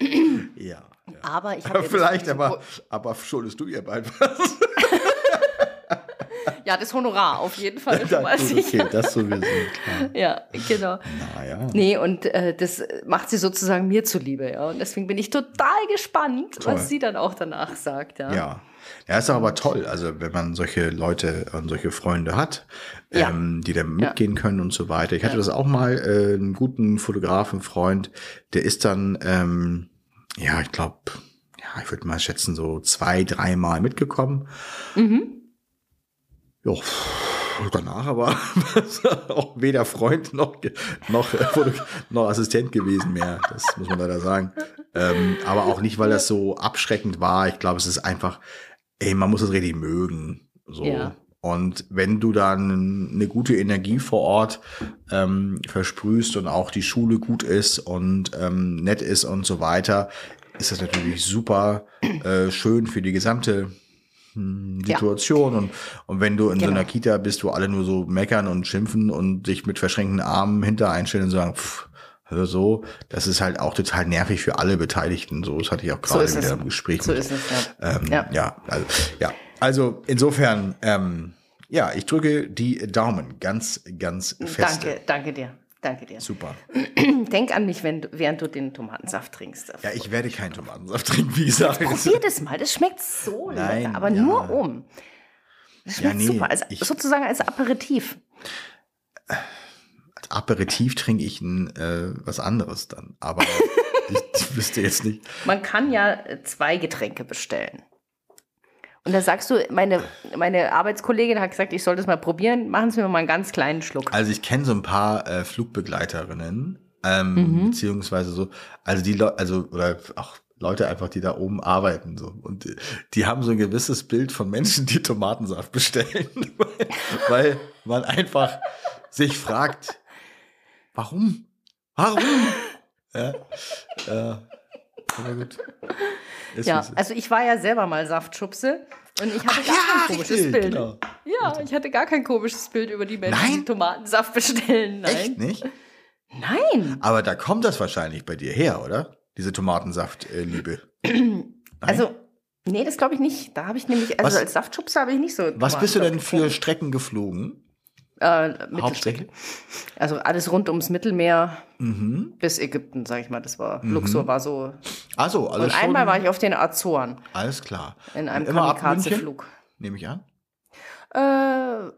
Ja. ja. Aber ich habe. Vielleicht, aber, aber schuldest du ihr bald was? (laughs) Ja, das Honorar auf jeden Fall schon mal sicher. okay, das sowieso, klar. Ja, genau. Naja. Nee, und äh, das macht sie sozusagen mir zuliebe, ja. Und deswegen bin ich total gespannt, Toll. was sie dann auch danach sagt, ja. Ja. Ja, ist aber toll, also wenn man solche Leute und solche Freunde hat, Ja. ähm, die dann mitgehen können und so weiter. Ich hatte das auch mal, äh, einen guten Fotografen, Freund, der ist dann, ähm, ja, ich glaube, ja, ich würde mal schätzen, so zwei, dreimal mitgekommen. Mhm. Jo, danach aber (laughs) auch weder Freund noch, noch, äh, noch Assistent gewesen mehr. Das muss man leider sagen. Ähm, aber auch nicht, weil das so abschreckend war. Ich glaube, es ist einfach, ey, man muss es richtig mögen. So. Ja. Und wenn du dann eine gute Energie vor Ort ähm, versprühst und auch die Schule gut ist und ähm, nett ist und so weiter, ist das natürlich super äh, schön für die gesamte hm, Ja. Situation. Und, und wenn du in so Genau. einer Kita bist, wo alle nur so meckern und schimpfen und sich mit verschränkten Armen hinter einstellen und sagen, pff, hör so, das ist halt auch total nervig für alle Beteiligten. So, das hatte ich auch So gerade ist wieder im Gespräch. So mit- ist es, ja. ähm, Ja. ja. also, ja. Also insofern, ähm, ja, ich drücke die Daumen ganz, ganz feste. Danke, danke dir. Danke dir. Super. (clears throat) Denk an mich, wenn du, während du den Tomatensaft trinkst. Ja, ich werde keinen Tomatensaft trinken, wie gesagt. Probier das mal, das schmeckt so Nein, lecker, aber ja. nur um. Das Ja, schmeckt nee, super, als, ich- sozusagen als Aperitif. Als Aperitiv trinke ich ein, äh, was anderes dann. Aber (laughs) ich wüsste jetzt nicht. Man kann ja äh, zwei Getränke bestellen. Und da sagst du, meine, meine Arbeitskollegin hat gesagt, ich soll das mal probieren. Machen Sie mir mal einen ganz kleinen Schluck. Also ich kenne so ein paar äh, Flugbegleiterinnen, ähm, beziehungsweise so, also die Leute, also oder auch Leute einfach, die da oben arbeiten so und die, die haben so ein gewisses Bild von Menschen, die Tomatensaft bestellen, weil, (laughs) weil man einfach sich fragt, warum, warum? Ja, äh, aber gut. Ist, Ja, also ich war ja selber mal Saftschubse und ich hatte Ach gar ja, kein komisches richtig, Bild. genau. Ja, ich hatte gar kein komisches Bild über die Menschen, Nein? die Tomatensaft bestellen. Nein. Echt nicht? Nein. Aber da kommt das wahrscheinlich bei dir her, oder? diese Tomatensaft-Liebe. (clears throat) Also, nee, das glaube ich nicht. Da habe ich nämlich, also Was- als Saftschubser habe ich nicht so. Was bist du denn für Strecken geflogen? Äh. Hauptsächlich? Also alles rund ums Mittelmeer Mhm. bis Ägypten, sag ich mal. Das war, Luxor war so. Also, alles Und einmal war ich auf den Azoren Alles klar. in einem? Kamikaze-Flug. Nehme ich an. Äh, Also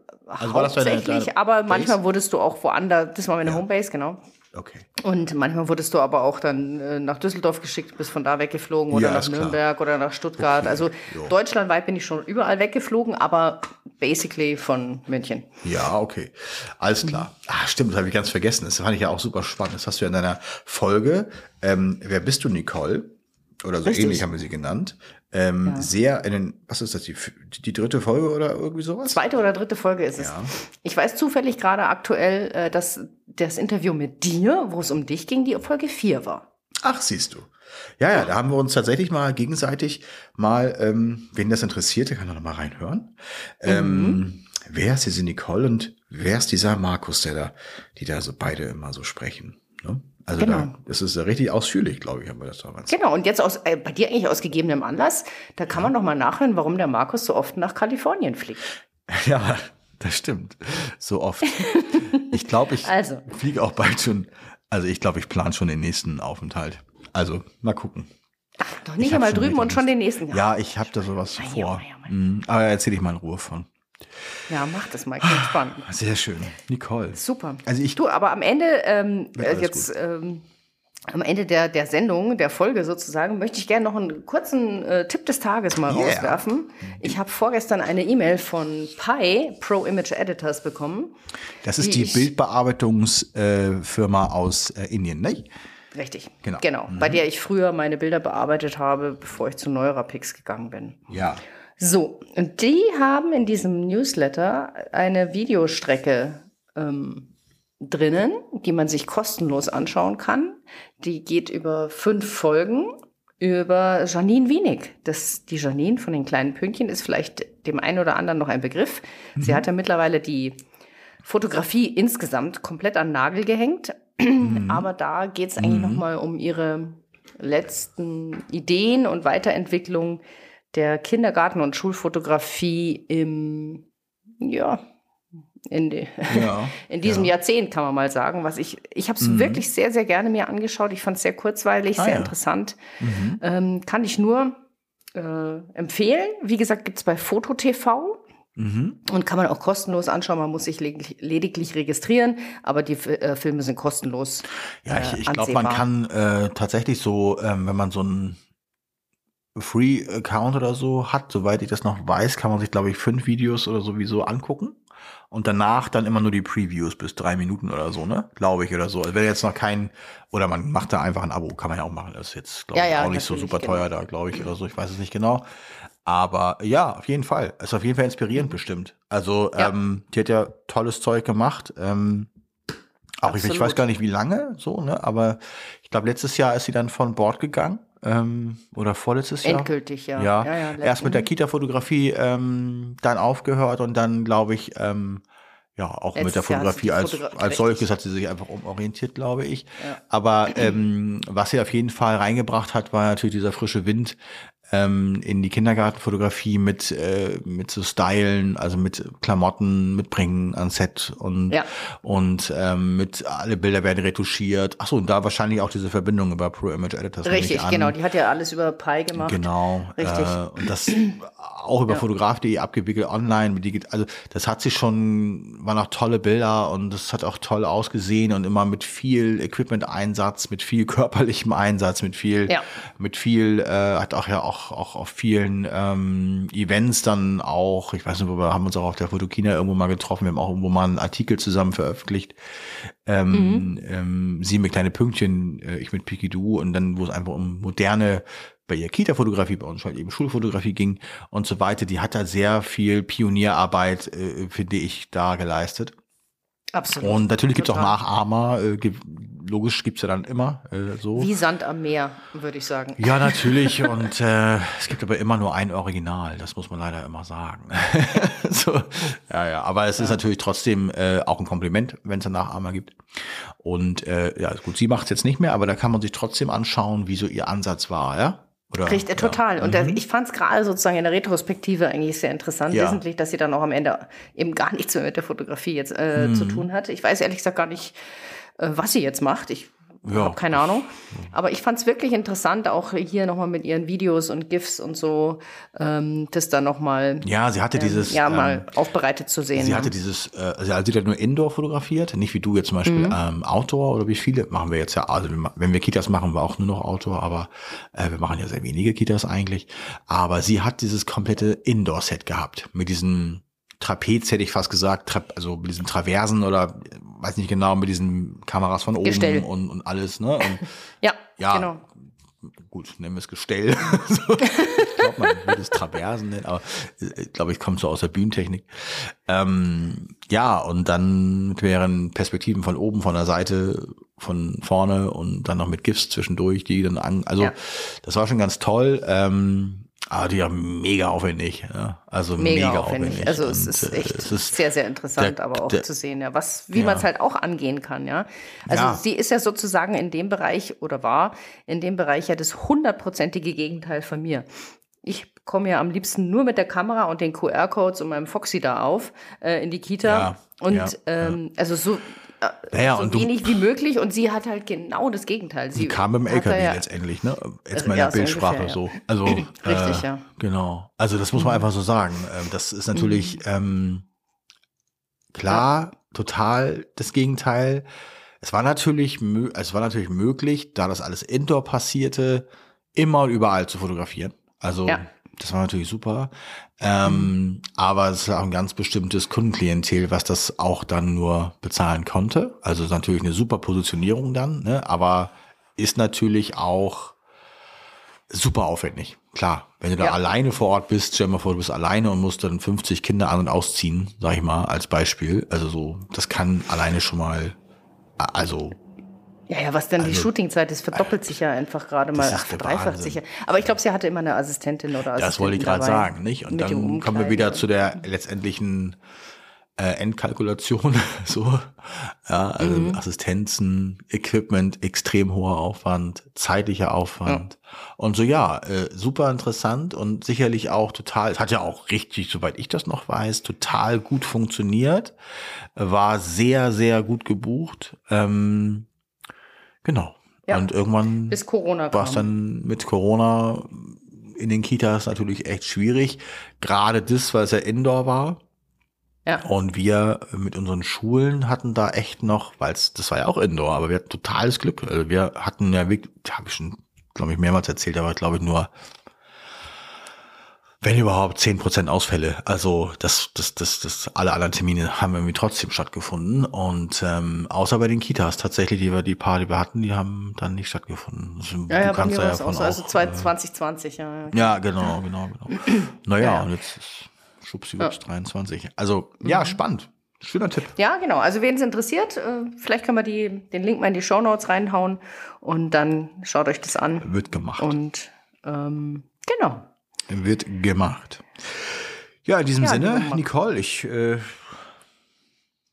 war das deine- hauptsächlich, deine aber Base? manchmal wurdest du auch woanders, das war meine Ja. Homebase, genau. Okay. Und manchmal wurdest du aber auch dann äh, nach Düsseldorf geschickt, bist von da weggeflogen oder Ja, nach ist klar. Nürnberg oder nach Stuttgart. Also jo. deutschlandweit bin ich schon überall weggeflogen, aber basically von München. Ja, okay. Alles klar. Ah, stimmt, das habe ich ganz vergessen. Das fand ich ja auch super spannend. Das hast du ja in deiner Folge. Ähm, wer bist du, Nicole? Oder so Richtig. ähnlich haben wir sie genannt. Ähm, Sehr in den, was ist das, die, die dritte Folge oder irgendwie sowas? Zweite oder dritte Folge ist es. Ja. Ich weiß zufällig gerade aktuell, äh, dass das Interview mit dir, wo es um dich ging, die Folge 4 war. Ach, siehst du. Ja, ja, da haben wir uns tatsächlich mal gegenseitig mal, ähm, wen das interessiert, der kann doch noch mal reinhören. Ähm, wer ist diese Nicole und wer ist dieser Markus, der da, die da so beide immer so sprechen? Ne? Also Genau. da, das ist ja richtig ausführlich, glaube ich, haben wir das damals. Genau, und jetzt aus, äh, bei dir eigentlich aus gegebenem Anlass, da kann man noch mal nachhören, warum der Markus so oft nach Kalifornien fliegt. (laughs) Ja, das stimmt. So oft. (laughs) Ich glaube, ich Also. fliege auch bald schon. Also ich glaube, ich plane schon den nächsten Aufenthalt. Also mal gucken. Doch nicht einmal drüben und schon den nächsten. Ja, ich habe da sowas Mein vor. Junge, mein Mhm, Aber erzähle ich mal in Ruhe von. Ja, mach das mal, klingt spannend. Sehr schön. Nicole. Super. Also ich- du, aber am Ende, ähm, äh, jetzt ähm, am Ende der, der Sendung, der Folge sozusagen, möchte ich gerne noch einen kurzen äh, Tipp des Tages mal Yeah. rauswerfen. Ich habe vorgestern eine E-Mail von Pi, Pro Image Editors, bekommen. Das ist die die Bildbearbeitungsfirma aus äh, Indien, ne? Richtig. Genau. Genau. Bei der ich früher meine Bilder bearbeitet habe, bevor ich zu Neurapix gegangen bin. Ja. So, und die haben in diesem Newsletter eine Videostrecke ähm, drinnen, die man sich kostenlos anschauen kann. Die geht über fünf Folgen über Janine Wienig. Das, die Janine von den kleinen Pünktchen ist vielleicht dem einen oder anderen noch ein Begriff. Sie hat ja mittlerweile die Fotografie insgesamt komplett an den Nagel gehängt. Aber da geht es eigentlich noch mal um ihre letzten Ideen und Weiterentwicklung der Kindergarten- und Schulfotografie im, ja, in, die, Ja. (laughs) in diesem ja. Jahrzehnt, kann man mal sagen. Was ich, ich habe es wirklich sehr, sehr gerne mir angeschaut. Ich fand es sehr kurzweilig, Ah, sehr ja. interessant. Ähm, kann ich nur äh, empfehlen. Wie gesagt, gibt es bei FotoTV. Mhm. Und kann man auch kostenlos anschauen. Man muss sich lediglich, lediglich registrieren, aber die äh, Filme sind kostenlos. Ja, ich, äh, ich glaube, man kann äh, tatsächlich so, ähm, wenn man so einen Free-Account oder so hat, soweit ich das noch weiß, kann man sich, glaube ich, fünf Videos oder sowieso angucken. Und danach dann immer nur die Previews bis drei Minuten oder so, ne? Glaube ich oder so. Also wenn jetzt noch kein, oder man macht da einfach ein Abo, kann man ja auch machen. Das ist jetzt, glaube Ja, ich, ja, auch nicht so super teuer da, glaube ich, oder so. Ich weiß es nicht genau. Aber ja, auf jeden Fall. Ist auf jeden Fall inspirierend bestimmt. Also, Mhm. Ja. ähm, die hat ja tolles Zeug gemacht. Ähm, auch ich, ich weiß gar nicht, wie lange, so, ne? Aber ich glaube, letztes Jahr ist sie dann von Bord gegangen. Ähm, oder vorletztes Jahr. Endgültig, ja. Ja, Ja, ja, erst mit der Kita-Fotografie ähm, dann aufgehört und dann, glaube ich, ähm, ja, auch mit der Letztes hat sie Fotografie die als, Fotogra- als solches hat sie sich einfach umorientiert, glaube ich. Ja. Aber ähm, was sie auf jeden Fall reingebracht hat, war natürlich dieser frische Wind ähm, in die Kindergartenfotografie mit, äh, mit so Stylen, also mit Klamotten mitbringen ans Set und, Ja. und ähm, mit alle Bilder werden retuschiert. Achso, und da wahrscheinlich auch diese Verbindung über Pro Image Editors. Richtig, genau. Die hat ja alles über Pi gemacht. Genau. Richtig. Äh, und das auch über Ja. fotograf.de abgewickelt online. mit Also das hat sich schon, waren auch tolle Bilder und das hat auch toll ausgesehen und immer mit viel Equipment-Einsatz, mit viel körperlichem Einsatz, mit viel, Ja. mit viel, äh, hat auch ja auch, auch auf vielen ähm, Events dann auch, ich weiß nicht, wir haben uns auch auf der Fotokina irgendwo mal getroffen, wir haben auch irgendwo mal einen Artikel zusammen veröffentlicht. Ähm, ähm, sie mit kleine Pünktchen, äh, ich mit Pikidoo und dann, wo es einfach um moderne bei ihr Kita-Fotografie, bei uns halt eben Schulfotografie ging und so weiter. Die hat da sehr viel Pionierarbeit, äh, finde ich, da geleistet. Absolut. Und natürlich gibt es auch. Nachahmer, äh, logisch gibt's ja dann immer äh, so. Wie Sand am Meer, würde ich sagen. Ja, natürlich. (laughs) Und äh, es gibt aber immer nur ein Original. Das muss man leider immer sagen. (laughs) so, ja, ja. Aber es ist natürlich trotzdem äh, auch ein Kompliment, wenn es einen Nachahmer gibt. Und äh, ja, gut, sie macht jetzt nicht mehr, aber da kann man sich trotzdem anschauen, wie so ihr Ansatz war, ja. Oder, Richtig, total. Ja. Und mhm. ich fand es gerade sozusagen in der Retrospektive eigentlich sehr interessant, ja. wissentlich, dass sie dann auch am Ende eben gar nichts mehr mit der Fotografie jetzt äh, mhm. zu tun hat. Ich weiß ehrlich gesagt gar nicht, äh, was sie jetzt macht. Ich ja. habe keine Ahnung. Aber ich fand es wirklich interessant, auch hier nochmal mit ihren Videos und GIFs und so, ähm, das dann nochmal. Ja, sie hatte ähm, dieses. Ja, mal ähm, aufbereitet zu sehen. Sie hatte dieses, äh, also sie hat nur Indoor fotografiert, nicht wie du jetzt zum Beispiel mhm. ähm, Outdoor oder wie viele machen wir jetzt ja. Also wenn wir Kitas machen, wir auch nur noch Outdoor, aber äh, wir machen ja sehr wenige Kitas eigentlich. Aber sie hat dieses komplette Indoor-Set gehabt mit diesen Trapez hätte ich fast gesagt, Tra also mit diesen Traversen oder weiß nicht genau, mit diesen Kameras von oben und, und alles, ne? Und, (laughs) ja, ja, genau. Gut, nennen wir es Gestell. (laughs) so, ich glaube, man würde es Traversen nennen, aber ich äh, glaube, ich komme so aus der Bühnentechnik. Ähm, ja, und dann mit mehreren Perspektiven von oben, von der Seite, von vorne und dann noch mit GIFs zwischendurch, die dann an, also ja. das war schon ganz toll. Ähm, Ah, die ja mega aufwendig. Ja. Also mega, mega aufwendig. aufwendig. Also es ist echt es ist sehr, sehr interessant, der, aber auch der, zu sehen, ja, was, wie ja. man es halt auch angehen kann, ja. Also ja. sie ist ja sozusagen in dem Bereich oder war in dem Bereich ja das hundertprozentige Gegenteil von mir. Ich komme ja am liebsten nur mit der Kamera und den QR-Codes und meinem Foxy da auf äh, in die Kita. Ja, und ähm, also so naja, so wenig du, wie möglich und sie hat halt genau das Gegenteil. Sie, sie kam im LKW ja, letztendlich, ne? Jetzt mal in der Bildsprache ungefähr, so. (clears throat) Also, Richtig, äh, ja. Genau. Also das muss man mhm. einfach so sagen. Ähm, das ist natürlich mhm. ähm, klar, ja. total das Gegenteil. Es war natürlich, es war natürlich möglich, da das alles Indoor passierte, immer und überall zu fotografieren. Also ja. Das war natürlich super. Ähm, aber es ist auch ein ganz bestimmtes Kundenklientel, was das auch dann nur bezahlen konnte. Also ist natürlich eine super Positionierung dann, ne? aber ist natürlich auch super aufwendig. Klar, wenn du da ja. alleine vor Ort bist, stell dir mal vor, du bist alleine und musst dann 50 Kinder an- und ausziehen, sag ich mal, als Beispiel. Also so, das kann alleine schon mal, also ja, ja, was denn also, die Shootingzeit? Ist, verdoppelt sich ja einfach gerade mal, verdreifacht sich ja. Aber ich glaube, sie hatte immer eine Assistentin oder Assistentin Das wollte ich gerade sagen, nicht? Und dann kommen wir wieder zu der letztendlichen äh, Endkalkulation, (laughs) so, ja, also mhm. Assistenzen, Equipment, extrem hoher Aufwand, zeitlicher Aufwand. Ja. und so, ja, äh, super interessant und sicherlich auch total, es hat ja auch richtig, soweit ich das noch weiß, total gut funktioniert, war sehr, sehr gut gebucht, ähm, Genau. Ja, und irgendwann bis Corona war es dann mit Corona in den Kitas natürlich echt schwierig. Gerade das, weil es ja Indoor war. Ja. Und wir mit unseren Schulen hatten da echt noch, weil es, das war ja auch Indoor, aber wir hatten totales Glück. Also wir hatten ja wirklich, habe ich schon, glaube ich, mehrmals erzählt, aber glaube ich nur wenn überhaupt zehn Prozent Ausfälle. Also das, das, das, das, alle anderen Termine haben irgendwie trotzdem stattgefunden. Und ähm, außer bei den Kitas tatsächlich, die wir die paar, die wir hatten, die haben dann nicht stattgefunden. Also, ja, ja, kannst da ja von auch, also 2020, ja. Ja, ja genau, genau, genau. naja, ja, und jetzt ist Schubsiwups ja. 23. Also ja, mhm. spannend. Schöner Tipp. Ja, genau. Also wen es interessiert, äh, vielleicht können wir die, den Link mal in die Show Notes reinhauen und dann schaut euch das an. Wird gemacht. Und ähm, genau wird gemacht. Ja, in diesem ja, Sinne, Nicole, ich äh,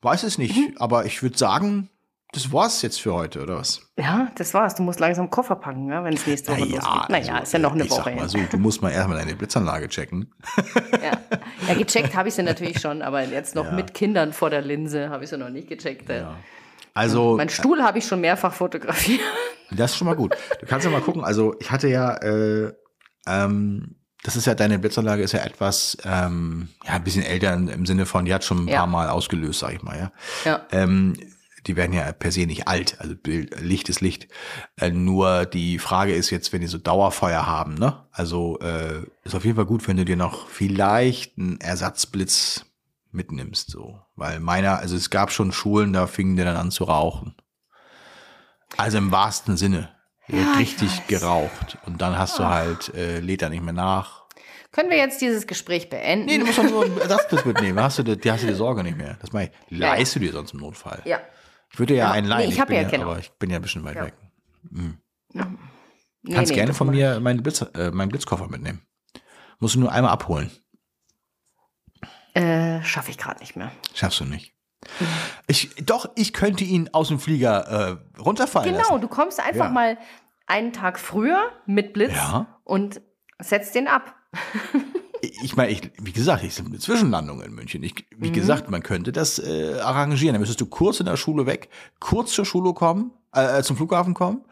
weiß es nicht, mhm. aber ich würde sagen, das war's jetzt für heute, oder was? Ja, das war's. Du musst langsam Koffer packen, ja, wenn es nächste Woche naja, losgeht. Naja, also, ist ja noch eine ich Woche. Sag mal so, du musst mal erstmal deine Blitzanlage checken. ja, ja gecheckt habe ich sie natürlich schon, aber jetzt noch ja. mit Kindern vor der Linse habe ich sie noch nicht gecheckt. Ja. Also, mein Stuhl habe ich schon mehrfach fotografiert. Das ist schon mal gut. Du kannst ja mal gucken. Also ich hatte ja äh, ähm, das ist ja, deine Blitzanlage ist ja etwas, ähm, ja, ein bisschen älter im Sinne von, die hat schon ein ja. paar Mal ausgelöst, sag ich mal, ja. ja. Ähm, die werden ja per se nicht alt, also Bild, Licht ist Licht. Äh, nur die Frage ist jetzt, wenn die so Dauerfeuer haben, ne? Also äh, ist auf jeden Fall gut, wenn du dir noch vielleicht einen Ersatzblitz mitnimmst, so. Weil meiner, also es gab schon Schulen, da fingen die dann an zu rauchen. Also im wahrsten Sinne. Ja, richtig geraucht. Und dann hast du halt, äh, lädt er nicht mehr nach. Können wir jetzt dieses Gespräch beenden? Nee, du musst doch so ein Ersatzbus mitnehmen. Hast du, die, hast du die Sorge nicht mehr. Das meine ich. Leist ja. du dir sonst im Notfall. Ja. Ich würde ja, Ja, einen leihen. nee, ich hab bin ja, genau. Aber ich bin ja ein bisschen weit Ja. weg. Nee, Kannst nee, gerne das von mir meinen, Blitz, äh, meinen Blitzkoffer mitnehmen. Musst du nur einmal abholen. Äh, Schaffe ich gerade nicht mehr. Schaffst du nicht. Ich, doch, ich könnte ihn aus dem Flieger äh, runterfallen Genau, lassen. du kommst einfach Ja. mal einen Tag früher mit Blitz Ja. und setzt den ab. (laughs) Ich meine, ich, wie gesagt, ich sind eine Zwischenlandung in München. Ich, wie Mhm. gesagt, man könnte das äh, arrangieren. Dann müsstest du kurz in der Schule weg, kurz zur Schule kommen, äh, zum Flughafen kommen.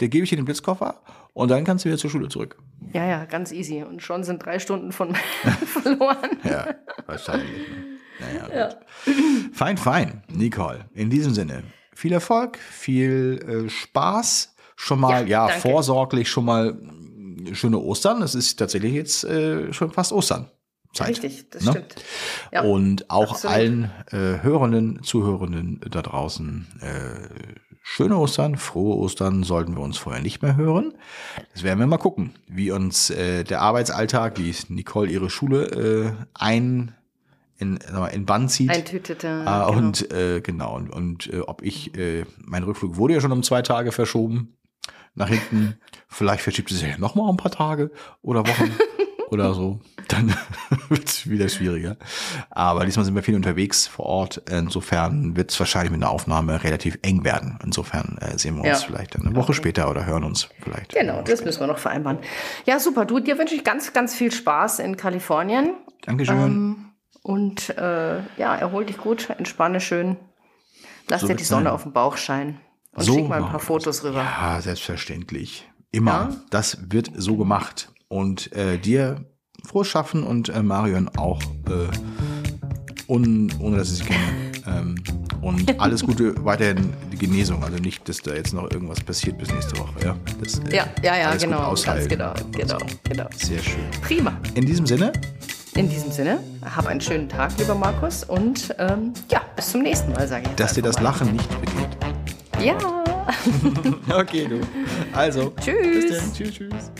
Der gebe ich dir den Blitzkoffer und dann kannst du wieder zur Schule zurück. Ja, ja, ganz easy. Und schon sind drei Stunden von (laughs) verloren. Ja, wahrscheinlich. Ne? Naja, gut. Fein, fein, Nicole. In diesem Sinne, viel Erfolg, viel äh, Spaß. Schon mal, ja, Ja, vorsorglich schon mal mh, schöne Ostern. Es ist tatsächlich jetzt äh, schon fast Ostern. Zeit. Richtig, das Ne? stimmt. Ja, Und auch absolut. allen äh, Hörenden, Zuhörenden da draußen äh, schöne Ostern, frohe Ostern sollten wir uns vorher nicht mehr hören. Das werden wir mal gucken, wie uns äh, der Arbeitsalltag, wie Nicole ihre Schule äh, ein in, in Bann zieht. Eintütete. Ah, genau. Und äh, genau, und, und äh, ob ich, äh, mein Rückflug wurde ja schon um zwei Tage verschoben nach hinten. (laughs) Vielleicht verschiebt es sich ja noch mal ein paar Tage oder Wochen (laughs) oder so. Dann (laughs) wird es wieder schwieriger. Aber diesmal sind wir viel unterwegs vor Ort. Insofern wird es wahrscheinlich mit einer Aufnahme relativ eng werden. Insofern äh, sehen wir uns Ja. vielleicht eine Woche später oder hören uns vielleicht. Genau, das müssen wir noch vereinbaren. Ja, super. Du, dir wünsche ich ganz, ganz viel Spaß in Kalifornien. Dankeschön. Ähm, und äh, ja, erhol dich gut, entspanne schön. Lass So dir die Sonne sein. auf den Bauch scheinen. Und So schick mal ein paar Fotos rüber. Ja, selbstverständlich. Immer. Ja? Das wird so gemacht. Und äh, dir frohes Schaffen und äh, Marion auch, äh, un, ohne dass ich sie kenne. Ähm, und (laughs) alles Gute, weiterhin die Genesung. Also nicht, dass da jetzt noch irgendwas passiert bis nächste Woche. Ja, das, äh, Ja, ja, ja, alles gut genau. Ganz aushalten. genau, genau, genau. Sehr schön. Prima. In diesem Sinne, In diesem Sinne, hab einen schönen Tag, lieber Markus. Und ähm, ja, bis zum nächsten Mal, sage ich. dass dir das einfach Lachen nicht begeht. mal. Ja. (laughs) Okay, du. Also, Tschüss. bis dann. Tschüss, tschüss.